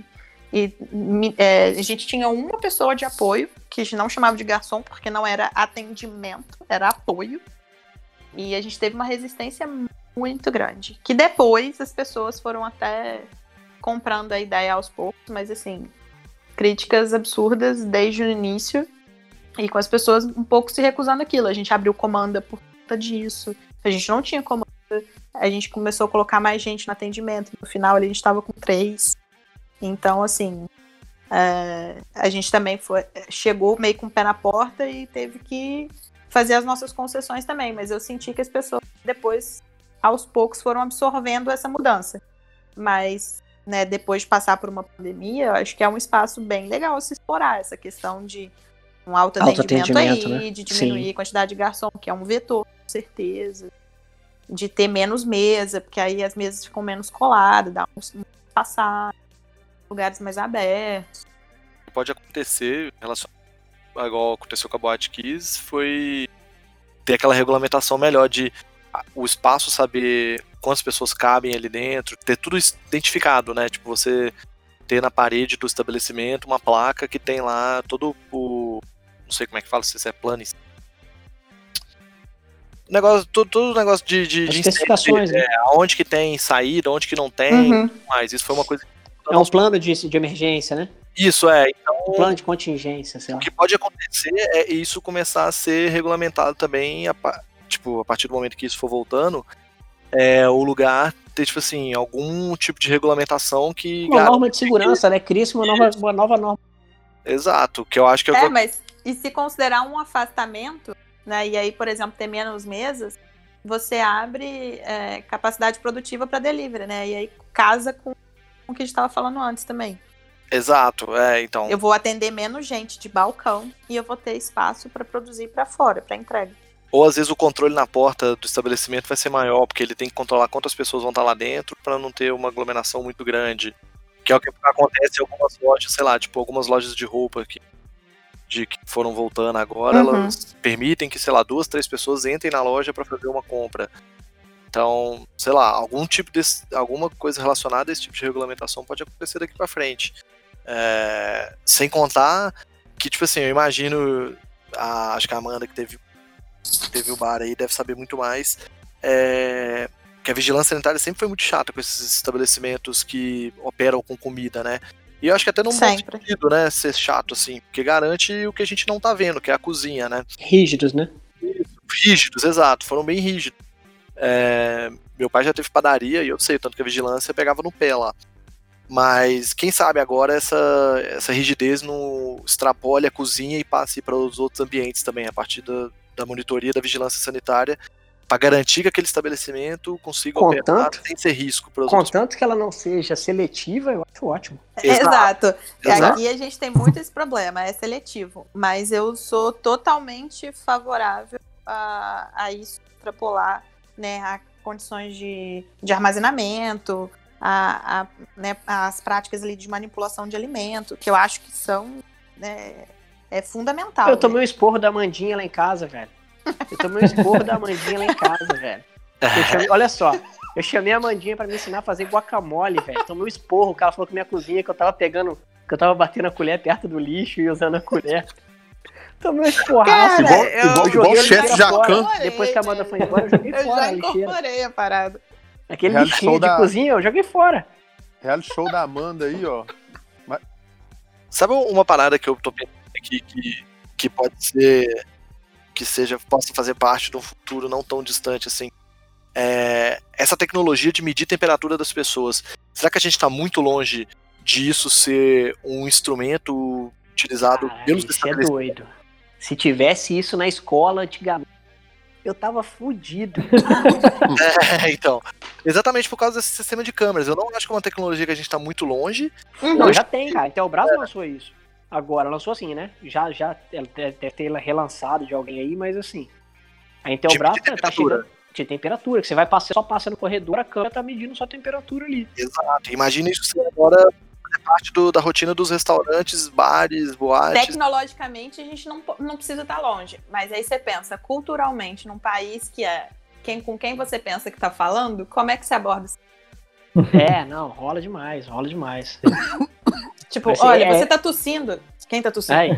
e, me- é, a gente tinha uma pessoa de apoio, que a gente não chamava de garçom, porque não era atendimento, era apoio. E a gente teve uma resistência muito grande. Que depois as pessoas foram até comprando a ideia aos poucos, mas assim, críticas absurdas desde o início e com as pessoas um pouco se recusando aquilo. A gente abriu comanda por conta disso. A gente não tinha comanda. A gente começou a colocar mais gente no atendimento. No final ali, a gente estava com três. Então, assim, é, a gente também foi, chegou meio com o pé na porta e teve que fazer as nossas concessões também. Mas eu senti que as pessoas depois, aos poucos, foram absorvendo essa mudança. Mas né, depois de passar por uma pandemia, eu acho que é um espaço bem legal se explorar essa questão de um autoatendimento aí, Autoatendimento, né? de diminuir Sim. a quantidade de garçom, que é um vetor, com certeza. De ter menos mesa, porque aí as mesas ficam menos coladas, dá um um passar, lugares mais abertos. pode acontecer, relacionado igual aconteceu com a Boate Kiss, foi ter aquela regulamentação melhor de o espaço saber quantas pessoas cabem ali dentro, ter tudo identificado, né? Tipo, você ter na parede do estabelecimento uma placa que tem lá todo o. Não sei como é que fala, se isso é plano. Negócio, todo, todo o negócio de, de, As de especificações, né? é, onde que tem saída, onde que não tem, Uhum. mas isso foi uma coisa. É um plano de, de emergência, né? Isso é, então Um plano de contingência, sei lá. o que pode acontecer é isso começar a ser regulamentado também, a, tipo, a partir do momento que isso for voltando, é, o lugar ter, tipo assim, algum tipo de regulamentação que. Uma norma de segurança, né? Cria-se uma nova, uma nova norma. Exato, que eu acho que é, o É, mas e se considerar um afastamento, né? E aí, por exemplo, ter menos mesas, você abre é, capacidade produtiva para delivery, né? E aí casa com o que a gente estava falando antes também. Exato, é, então. Eu vou atender menos gente de balcão e eu vou ter espaço para produzir para fora, para entrega. Ou às vezes o controle na porta do estabelecimento vai ser maior, porque ele tem que controlar quantas pessoas vão estar lá dentro para não ter uma aglomeração muito grande. Que é o que acontece em algumas lojas, sei lá, tipo, algumas lojas de roupa que, de, que foram voltando agora, Uhum. elas permitem que, sei lá, duas, três pessoas entrem na loja para fazer uma compra. Então, sei lá, algum tipo desse, alguma coisa relacionada a esse tipo de regulamentação pode acontecer daqui para frente. É, sem contar que, tipo assim, eu imagino, a- acho que a Amanda que teve teve o bar aí deve saber muito mais. É, que a vigilância sanitária sempre foi muito chata com esses estabelecimentos que operam com comida, né? E eu acho que até não Sempre. sentido, né, ser chato assim, porque garante o que a gente não tá vendo, que é a cozinha, né? Rígidos, né? Rígidos, exato, foram bem rígidos. É, meu pai já teve padaria e eu sei, tanto que a vigilância pegava no pé lá. Mas quem sabe agora essa, essa rigidez não extrapole a cozinha e passe para os outros ambientes também, a partir da, da monitoria da vigilância sanitária, para garantir que aquele estabelecimento consiga Contanto- operar sem ser risco para os outros. Contanto que ela não seja seletiva, eu acho ótimo. Exato. Exato. Exato. Aqui a gente tem muito esse problema, é seletivo. Mas eu sou totalmente favorável a, a isso extrapolar né, a condições de, de armazenamento, a, a, né, as práticas ali de manipulação de alimento, que eu acho que são né, é fundamental. Eu né? tomei um esporro da Mandinha lá em casa, velho. Eu tomei um esporro da Mandinha lá em casa, velho. Chamei- olha só, eu chamei a Mandinha pra me ensinar a fazer guacamole, velho. Tomei um esporro, o cara falou que minha cozinha, que eu tava pegando, que eu tava batendo a colher perto do lixo e usando a colher. Tomei um esporraço. Cara, Igual, eu- igual, igual o chefe. Jacan. Depois que a Amanda foi embora, eu joguei Eu fora já a lixeira. a parada. Aquele lixinho show de da- cozinha, eu joguei fora. Reality show da Amanda aí, ó. Sabe uma parada que eu tô pensando aqui que, que pode ser que seja possa fazer parte de um futuro não tão distante assim? É, essa tecnologia de medir temperatura das pessoas. Será que a gente está muito longe disso ser um instrumento utilizado Caralho, pelos isso é doido. Se tivesse isso na escola antigamente, eu tava fudido. É, então, exatamente por causa desse sistema de câmeras. Eu não acho que é uma tecnologia que a gente está muito longe. Não, já tem, cara. Então o Brás lançou isso. Agora, lançou assim, né? Já, já ela deve deve ter relançado de alguém aí, mas assim. A De Intelbras medir tá temperatura. chegando de temperatura, que você vai passar, só passa no corredor, a câmera tá medindo sua temperatura ali. Exato. Imagina isso agora parte do- da rotina dos restaurantes, bares, boates. Tecnologicamente, a gente não, não precisa estar longe. Mas aí você pensa, culturalmente, num país que é quem, com quem você pensa que tá falando, como é que você aborda isso? É, não, rola demais, rola demais. Tipo, Mas, olha, é- você tá tossindo. Quem tá tossindo? Aí,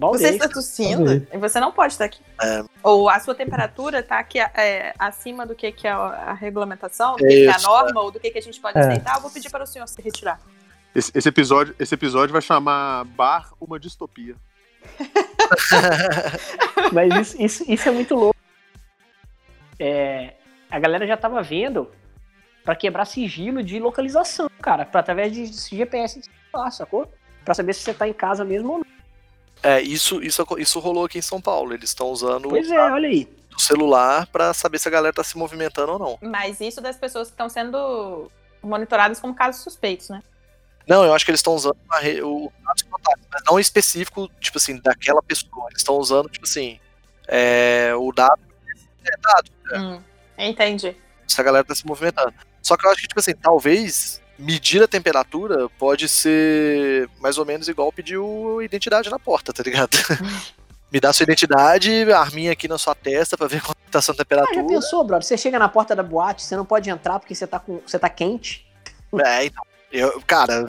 Você está tossindo e você não pode estar aqui. É. Ou a sua temperatura tá aqui é, acima do que, que é a regulamentação, do que, que é a norma, ou do que, que a gente pode É. aceitar. Eu vou pedir para o senhor se retirar. Esse, esse episódio, esse episódio vai chamar Bar uma distopia. Mas isso, isso, isso é muito louco. É, a galera já tava vendo pra quebrar sigilo de localização, cara, pra, através de GPS de celular, sacou? Pra saber se você tá em casa mesmo ou não. É, isso, isso, isso rolou aqui em São Paulo. Eles estão usando Pois é, olha aí. o celular pra saber se a galera tá se movimentando ou não. Mas isso das pessoas que estão sendo monitoradas como casos suspeitos, né? Não, eu acho que eles estão usando re- o dados contatos, mas não específico, tipo assim, daquela pessoa. Eles estão usando, tipo assim, é, o dado é dado, Hum, entendi. se a galera tá se movimentando. Só que eu acho que, tipo assim, talvez medir a temperatura pode ser mais ou menos igual pedir o identidade na porta, tá ligado? Me dá sua identidade, arminha aqui na sua testa pra ver quanto tá a sua Ah, já temperatura. pensou, brother? Você chega na porta da boate, você não pode entrar porque você tá, com, você tá quente. É, então. Eu, cara,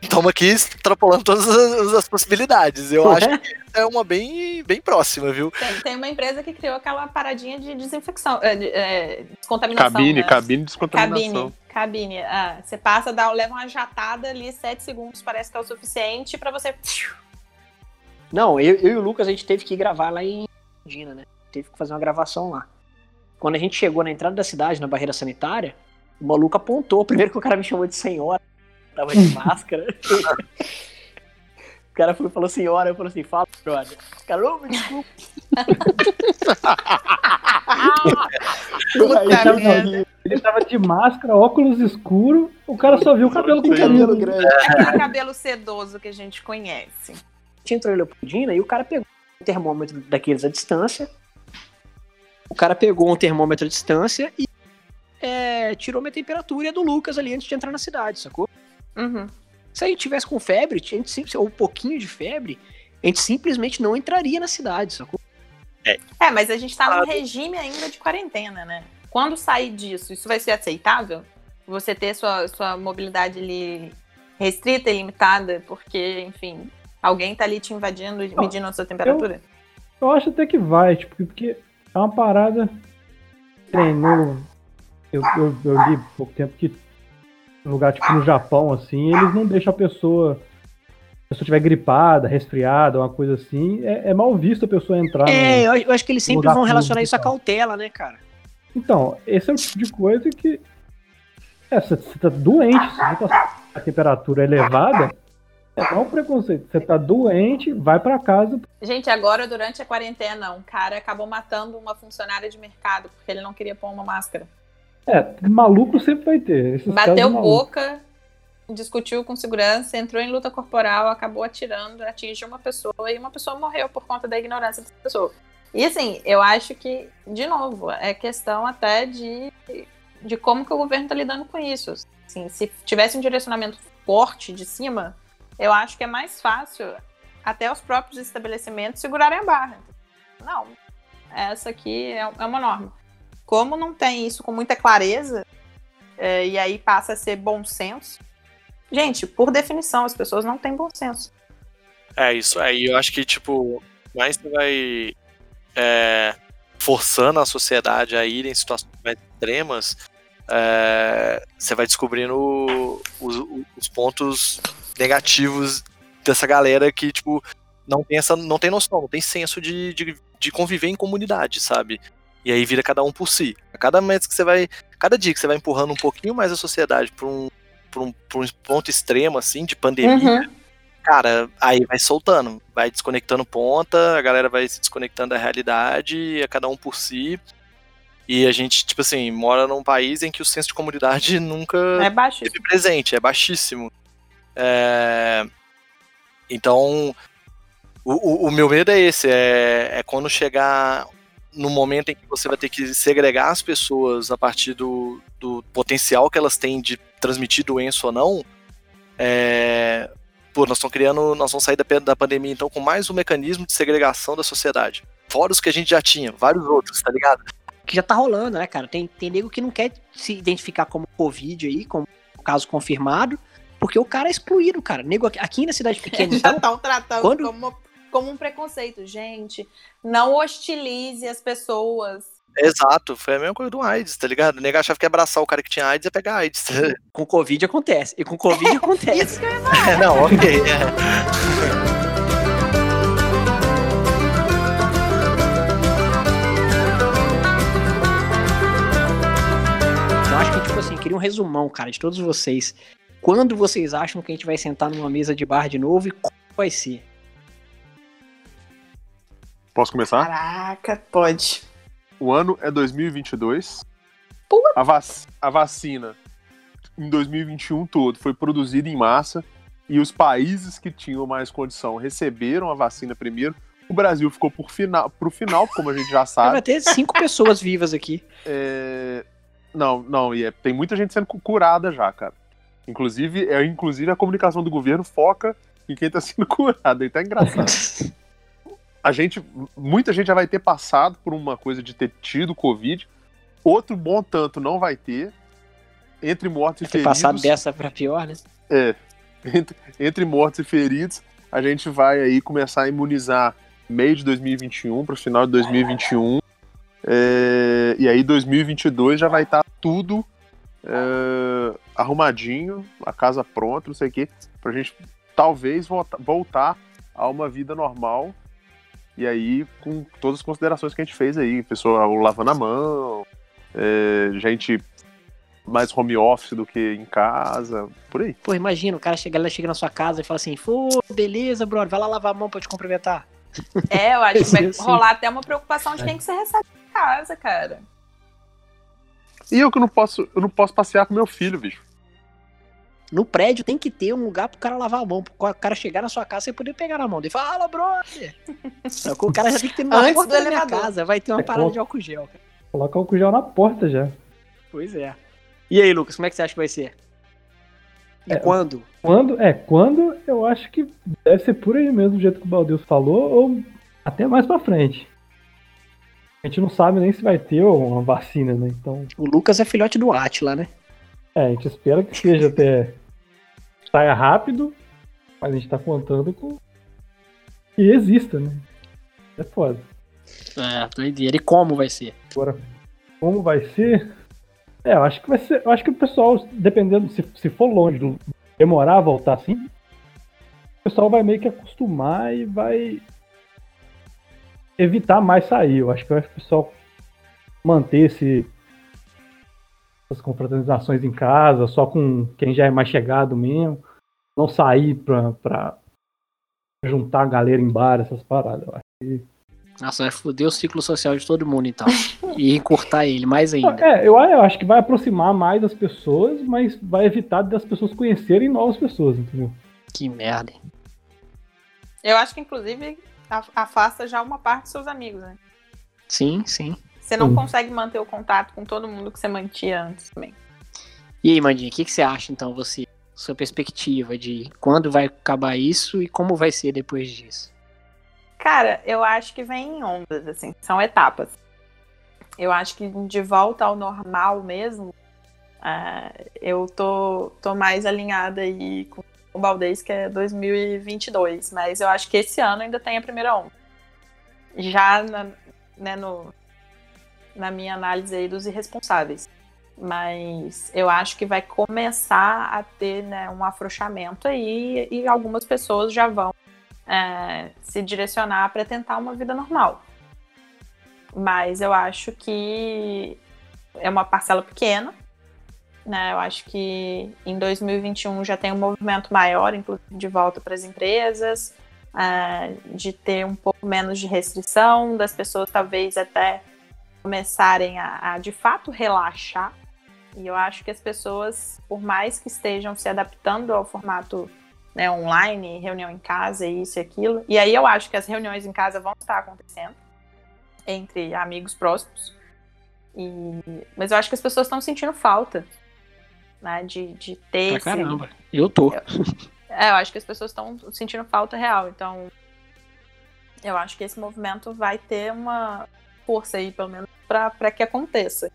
estamos aqui extrapolando todas as, as possibilidades. Eu acho que é uma bem, bem próxima, viu? Tem, tem uma empresa que criou aquela paradinha de desinfecção, é, de, é, descontaminação. Cabine, né? cabine de descontaminação. Cabine, cabine. Ah, você passa, dá, leva uma jatada ali, sete segundos, parece que é o suficiente pra você. Não, eu, eu e o Lucas, a gente teve que gravar lá em Dina, né? Teve que fazer uma gravação lá. Quando a gente chegou na entrada da cidade, na barreira sanitária, o maluco apontou. Primeiro que o cara me chamou de senhora, tava de máscara. o cara foi, falou senhora, eu falei assim, fala, brother. O cara, ô, me desculpa. Puta Aí, tava Ele tava de máscara, óculos escuro, o cara só viu o cabelo Cabelo comprido. grande. Aquele cabelo sedoso que a gente conhece. entrou em Leopoldina e o cara pegou um termômetro daqueles à distância. O cara pegou um termômetro à distância e é, tirou minha temperatura e a do Lucas ali antes de entrar na cidade, sacou? Uhum. Se a gente tivesse com febre, a gente, ou um pouquinho de febre, a gente simplesmente não entraria na cidade, sacou? É, mas a gente tá num Claro. regime ainda de quarentena, né? Quando sair disso, isso vai ser aceitável? Você ter sua, sua mobilidade ali restrita e limitada, porque, enfim, alguém tá ali te invadindo e medindo a sua temperatura? Eu acho até que vai, tipo, porque é uma parada. Treinou. Eu, eu, eu li há pouco tempo que um lugar tipo no Japão, assim, eles não deixam a pessoa. Se a pessoa estiver gripada, resfriada, uma coisa assim, é, é mal visto a pessoa entrar. É, no... eu, acho que eles sempre vão relacionar isso à cautela, né, cara? Então, esse é o tipo de coisa que. É, você, você tá doente, se você tá a temperatura elevada, é um preconceito. Você tá doente, vai pra casa. Gente, agora durante a quarentena, um cara acabou matando uma funcionária de mercado porque ele não queria pôr uma máscara. É, maluco sempre vai ter. Esses Bateu boca, discutiu com segurança, entrou em luta corporal, acabou atirando, atingiu uma pessoa e uma pessoa morreu por conta da ignorância dessa pessoa. E assim, eu acho que, de novo, é questão até de, de como que o governo está lidando com isso. Assim, se tivesse um direcionamento forte de cima, eu acho que é mais fácil até os próprios estabelecimentos segurarem a barra. Não, essa aqui é é uma norma. Como não tem isso com muita clareza, é, e aí passa a ser bom senso. Gente, por definição, as pessoas não têm bom senso. É isso aí. Eu acho que, tipo, mais você vai é, forçando a sociedade a ir em situações mais extremas, é, você vai descobrindo os, os pontos negativos dessa galera que, tipo, não tem, essa, não tem noção, não tem senso de, de, de conviver em comunidade, sabe? E aí vira cada um por si. A cada mês que você vai. Cada dia que você vai empurrando um pouquinho mais a sociedade pra um, pra um, pra um ponto extremo, assim, de pandemia, cara, aí vai soltando, vai desconectando ponta, a galera vai se desconectando da realidade, é cada um por si. E a gente, tipo assim, mora num país em que o senso de comunidade nunca É esteve presente, é baixíssimo. É, Então, o, o- o meu medo é esse, é, é quando chegar no momento em que você vai ter que segregar as pessoas a partir do, do potencial que elas têm de transmitir doença ou não, é, pô, nós estamos criando, nós vamos sair da, da pandemia então com mais um mecanismo de segregação da sociedade. Fora os que a gente já tinha, vários outros, tá ligado? Que já tá rolando, né, cara? Tem, tem nego que não quer se identificar como Covid aí, como caso confirmado, porque o cara é excluído, cara. Nego aqui, aqui na cidade pequena, Já então, estão tratando quando- como, como um preconceito. Gente, não hostilize as pessoas. Exato, foi a mesma coisa do AIDS, tá ligado? O nego achava que ia abraçar o cara que tinha AIDS ia pegar AIDS. com Covid acontece. E com Covid acontece. Isso que eu ia não, ok. é. Eu acho que, tipo assim, queria um resumão, cara, de todos vocês. Quando vocês acham que a gente vai sentar numa mesa de bar de novo e como vai ser? Posso começar? Caraca, pode. O ano é 2022. Puta. A, vac a vacina em 2021 todo foi produzida em massa e os países que tinham mais condição receberam a vacina primeiro. O Brasil ficou por final, pro final, como a gente já Vai sabe. ter cinco pessoas vivas aqui. É, Não, não, e é- tem muita gente sendo cu- curada já, cara. Inclusive, é, inclusive a comunicação do governo foca em quem tá sendo curado. Aí tá engraçado. a gente, muita gente já vai ter passado por uma coisa de ter tido Covid. Outro bom tanto não vai ter. Entre mortos e Ter feridos. passado dessa pra pior, né? É. Entre, entre mortos e feridos, a gente vai aí começar a imunizar meio de 2021 para o final de 2021. É, e aí 2022 já vai estar tudo é, arrumadinho, a casa pronta, não sei o quê, pra gente talvez volta- voltar a uma vida normal. E aí, com todas as considerações que a gente fez aí, pessoal lavando a mão, é, gente mais home office do que em casa, por aí. Pô, imagina, o cara chega, ela chega na sua casa e fala assim, pô, beleza, brother, vai lá lavar a mão pra te cumprimentar. É, eu acho que vai rolar até uma preocupação de quem que você recebe em casa, cara. E eu que não posso, eu não posso passear com meu filho, bicho. No prédio tem que ter um lugar pro cara lavar a mão, pro cara chegar na sua casa e poder pegar na mão dele. Fala, brother! Sacou? O cara já tem que ter Antes porta da minha casa, vai ter uma É parada como- de álcool gel. Cara. Coloca o álcool gel na porta já. Pois é. E aí, Lucas, como é que você acha que vai ser? E É, quando? Quando, é, quando eu acho que deve ser por aí mesmo, do jeito que o Baldeus falou, ou até mais pra frente. A gente não sabe nem se vai ter uma vacina, né? Então, O Lucas é filhote do Atila, né? é, a gente espera que seja até. Saia rápido, mas a gente tá contando com. que exista, né? É foda. É, doideira. E como vai ser? Agora, como vai ser? É, eu acho que vai ser. Eu acho que o pessoal, dependendo, se, se for longe, demorar a voltar assim, o pessoal vai meio que acostumar e vai evitar mais sair. Eu acho que o pessoal manter esse, essas confraternizações em casa, só com quem já é mais chegado mesmo. Não sair pra, pra juntar a galera em bar, essas paradas. Eu acho que Nossa, vai foder o ciclo social de todo mundo, então. e encurtar ele mais ainda. É, eu, eu acho que vai aproximar mais as pessoas, mas vai evitar das pessoas conhecerem novas pessoas, entendeu? Que merda. hein? Eu acho que, inclusive, afasta já uma parte dos seus amigos, né? Sim, sim. Você não Sim. consegue manter o contato com todo mundo que você mantinha antes também. E aí, Mandinha, o que, que você acha, então, você? Sua perspectiva de quando vai acabar isso e como vai ser depois disso? Cara, eu acho que vem em ondas, assim, são etapas. Eu acho que de volta ao normal mesmo, ah, eu tô, tô mais alinhada aí com o Baldez, que é 2022, mas eu acho que esse ano ainda tem a primeira onda. Já na, né, no, na minha análise aí dos irresponsáveis. Mas eu acho que vai começar a ter né, um afrouxamento aí e algumas pessoas já vão é, se direcionar para tentar uma vida normal. Mas eu acho que é uma parcela pequena. Né? Eu acho que em 2021 já tem um movimento maior, inclusive de volta para as empresas, é, de ter um pouco menos de restrição, das pessoas talvez até começarem a, a de fato relaxar. E eu acho que as pessoas, por mais que estejam se adaptando ao formato né, online, reunião em casa, isso e aquilo. E aí eu acho que as reuniões em casa vão estar acontecendo entre amigos próximos. E... Mas eu acho que as pessoas estão sentindo falta né, de, de ter Pra esse... caramba. Eu tô. É, eu acho que as pessoas estão sentindo falta real. Então, eu acho que esse movimento vai ter uma força aí, pelo menos, para que aconteça.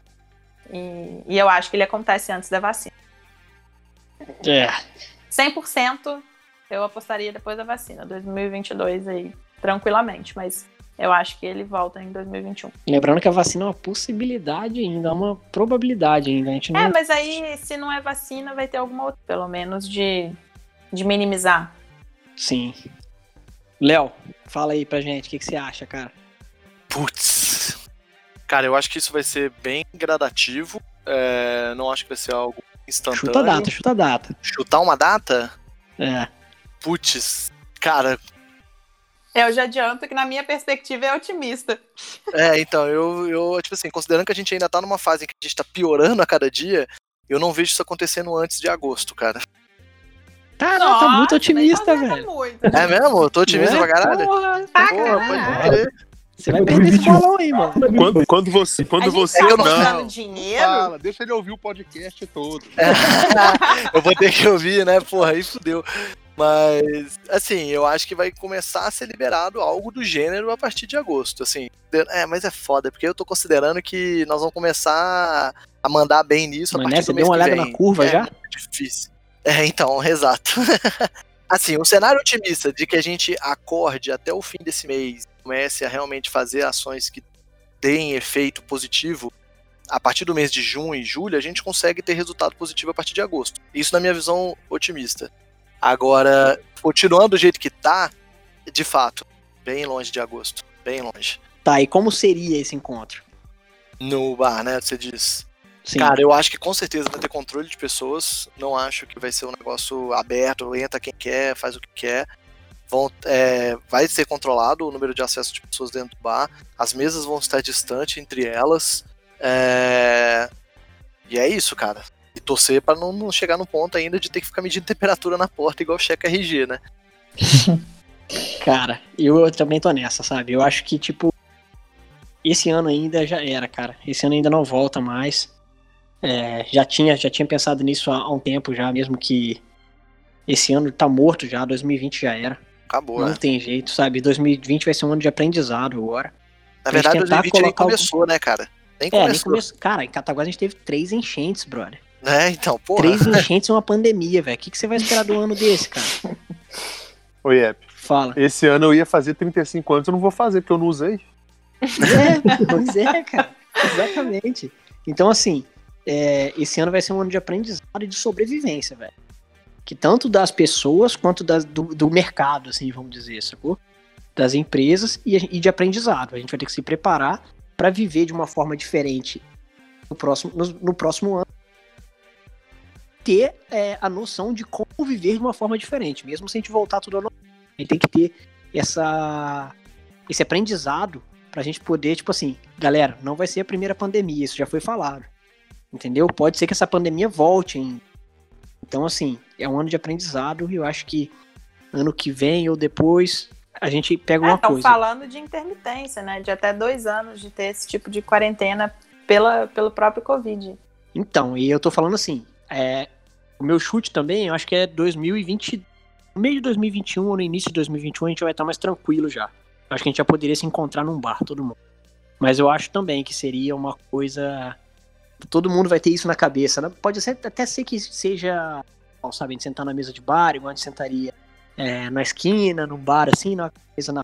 E, e eu acho que ele acontece antes da vacina. É. 100% eu apostaria depois da vacina, 2022 aí, tranquilamente, mas eu acho que ele volta em 2021. Lembrando que a vacina é uma possibilidade ainda, é uma probabilidade ainda. A gente não. É, mas aí, se não é vacina, vai ter alguma outra, pelo menos, de, de minimizar. Sim. Léo, fala aí pra gente, o que, que você acha, cara? Putz. Cara, eu acho que isso vai ser bem gradativo. É, não acho que vai ser algo instantâneo. Chuta a data, chuta a data. Chutar uma data? É. Putz. Cara, Eu já adianto que, na minha perspectiva, é otimista. é, então, eu, eu, tipo assim, considerando que a gente ainda tá numa fase em que a gente tá piorando a cada dia, eu não vejo isso acontecendo antes de agosto, cara. Cara, tá Nossa, muito otimista, tá velho. muito. É mesmo? Eu tô otimista é? pra caralho? Porra, Pra Porra, pode crer. Você vai perder esse 2021. bolão aí, mano. Quando, quando você. Quando a gente você. tá não- dinheiro. Fala, deixa ele ouvir o podcast todo. eu vou ter que ouvir, né? Porra, aí fudeu. Mas, assim, eu acho que vai começar a ser liberado algo do gênero a partir de agosto, assim. É, mas é foda, porque eu tô considerando que nós vamos começar a mandar bem nisso a Mas partir né, do você mês deu uma olhada na curva é já? muito difícil. É, então, exato. Assim, um cenário otimista de que a gente acorde até o fim desse mês, comece a realmente fazer ações que deem efeito positivo, a partir do mês de junho e julho, a gente consegue ter resultado positivo a partir de agosto. Isso na minha visão otimista. Agora, continuando do jeito que tá, de fato, bem longe de agosto. Bem longe. Tá, e como seria esse encontro? No bar, né? Você diz. Sim. Cara, eu acho que com certeza vai ter controle de pessoas. Não acho que vai ser um negócio aberto, entra quem quer, faz o que quer. Vão, é, vai ser controlado o número de acesso de pessoas dentro do bar. As mesas vão estar distantes entre elas. É, E é isso, cara. E torcer pra não, não chegar no ponto ainda de ter que ficar medindo temperatura na porta, igual checa RG, né? Cara, eu também tô nessa, sabe? Eu acho que, tipo, esse ano ainda já era, cara. Esse ano ainda não volta mais. É, já, tinha, já tinha pensado nisso há, há um tempo já, mesmo que esse ano tá morto já, 2020 já era. Acabou, não né? tem jeito, sabe? 2020 vai ser um ano de aprendizado agora. Na verdade, tentar 2020 nem começou, né, cara? Nem É, nem começou. começou. Cara, em Cataguás a gente teve três enchentes, brother. É, então, porra. Três enchentes e uma pandemia, velho. O que, que você vai esperar do ano desse, cara? Oi, Ep. Fala. Esse ano eu ia fazer 35 anos, eu não vou fazer, porque eu não usei. É, pois é, cara. Exatamente. Então, assim, é, esse ano vai ser um ano de aprendizado e de sobrevivência, velho. Que tanto das pessoas quanto das, do, do mercado, assim, vamos dizer, sacou? Das empresas e, e de aprendizado. A gente vai ter que se preparar para viver de uma forma diferente no próximo, no, no próximo ano. Ter é, a noção de como viver de uma forma diferente, mesmo se a gente voltar tudo ao normal. A gente tem que ter essa, esse aprendizado pra gente poder, tipo assim, galera, não vai ser a primeira pandemia, isso já foi falado. Entendeu? Pode ser que essa pandemia volte ainda. Então, assim, é um ano de aprendizado e eu acho que ano que vem ou depois a gente pega uma Estão coisa. É, falando de intermitência, né? De até dois anos de ter esse tipo de quarentena pela, pelo próprio Covid. Então, e eu tô falando assim, é, o meu chute também, eu acho que é 2020, no meio de 2021 ou no início de 2021 a gente vai estar mais tranquilo já. Eu acho que a gente já poderia se encontrar num bar, todo mundo. Mas eu acho também que seria uma coisa. Todo mundo vai ter isso na cabeça. Né? Pode ser, até ser que seja, ó, sabe, a gente sentar na mesa de bar, igual a gente sentaria é, na esquina, num bar assim, na mesa na.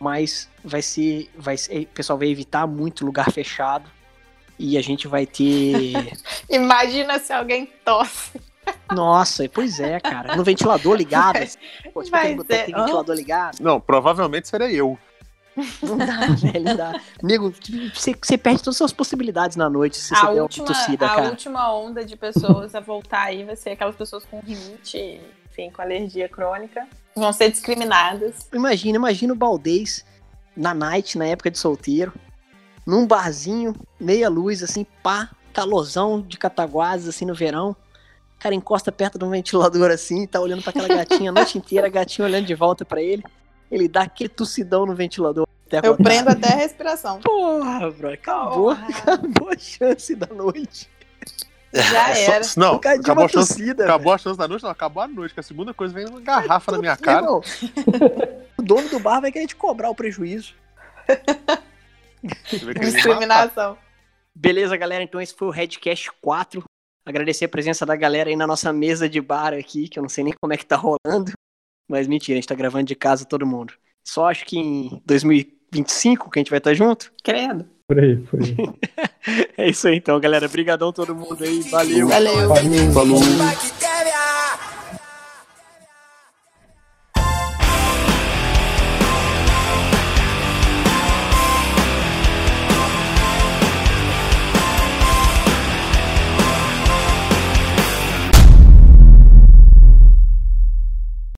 Mas vai ser. Vai ser, o pessoal vai evitar muito lugar fechado. E a gente vai ter. Imagina se alguém tosse. Nossa, pois é, cara. No ventilador ligado. assim. Pô, tipo, boteco ser- tem ventilador ligado. Não, provavelmente seria eu. Não dá, velho, não dá. Nego, você, você perde todas as suas possibilidades na noite se você A der uma última, tossida, a cara. última onda de pessoas a voltar aí vai ser aquelas pessoas com rinite, enfim, com alergia crônica. Vão ser discriminadas. Imagina, imagina o Baldez na night, na época de solteiro, num barzinho, meia luz, assim, pá, calorzão de cataguases, assim, no verão. O cara encosta perto de um ventilador assim, tá olhando pra aquela gatinha a noite inteira, a gatinha olhando de volta pra ele. Ele dá aquele tossidão no ventilador. até Eu prendo até a respiração. Porra, bro, acabou, Porra. acabou a chance da noite. Já Só- era. não, causa de acabou a chance. Acabou a chance da noite, não, acabou a noite, que a segunda coisa vem uma garrafa na minha cara. irmão, o dono do bar vai querer te cobrar o prejuízo. Discriminação. Beleza, galera? Então esse foi o Redcast 4. Agradecer a presença da galera aí na nossa mesa de bar aqui, que eu não sei nem como é que tá rolando. Mas mentira, a gente tá gravando de casa todo mundo. Só acho que em 2025 que a gente vai estar junto. Credo. Por aí, por aí. É isso aí então, galera. Obrigadão todo mundo aí. Valeu. Valeu. Valeu. Falou.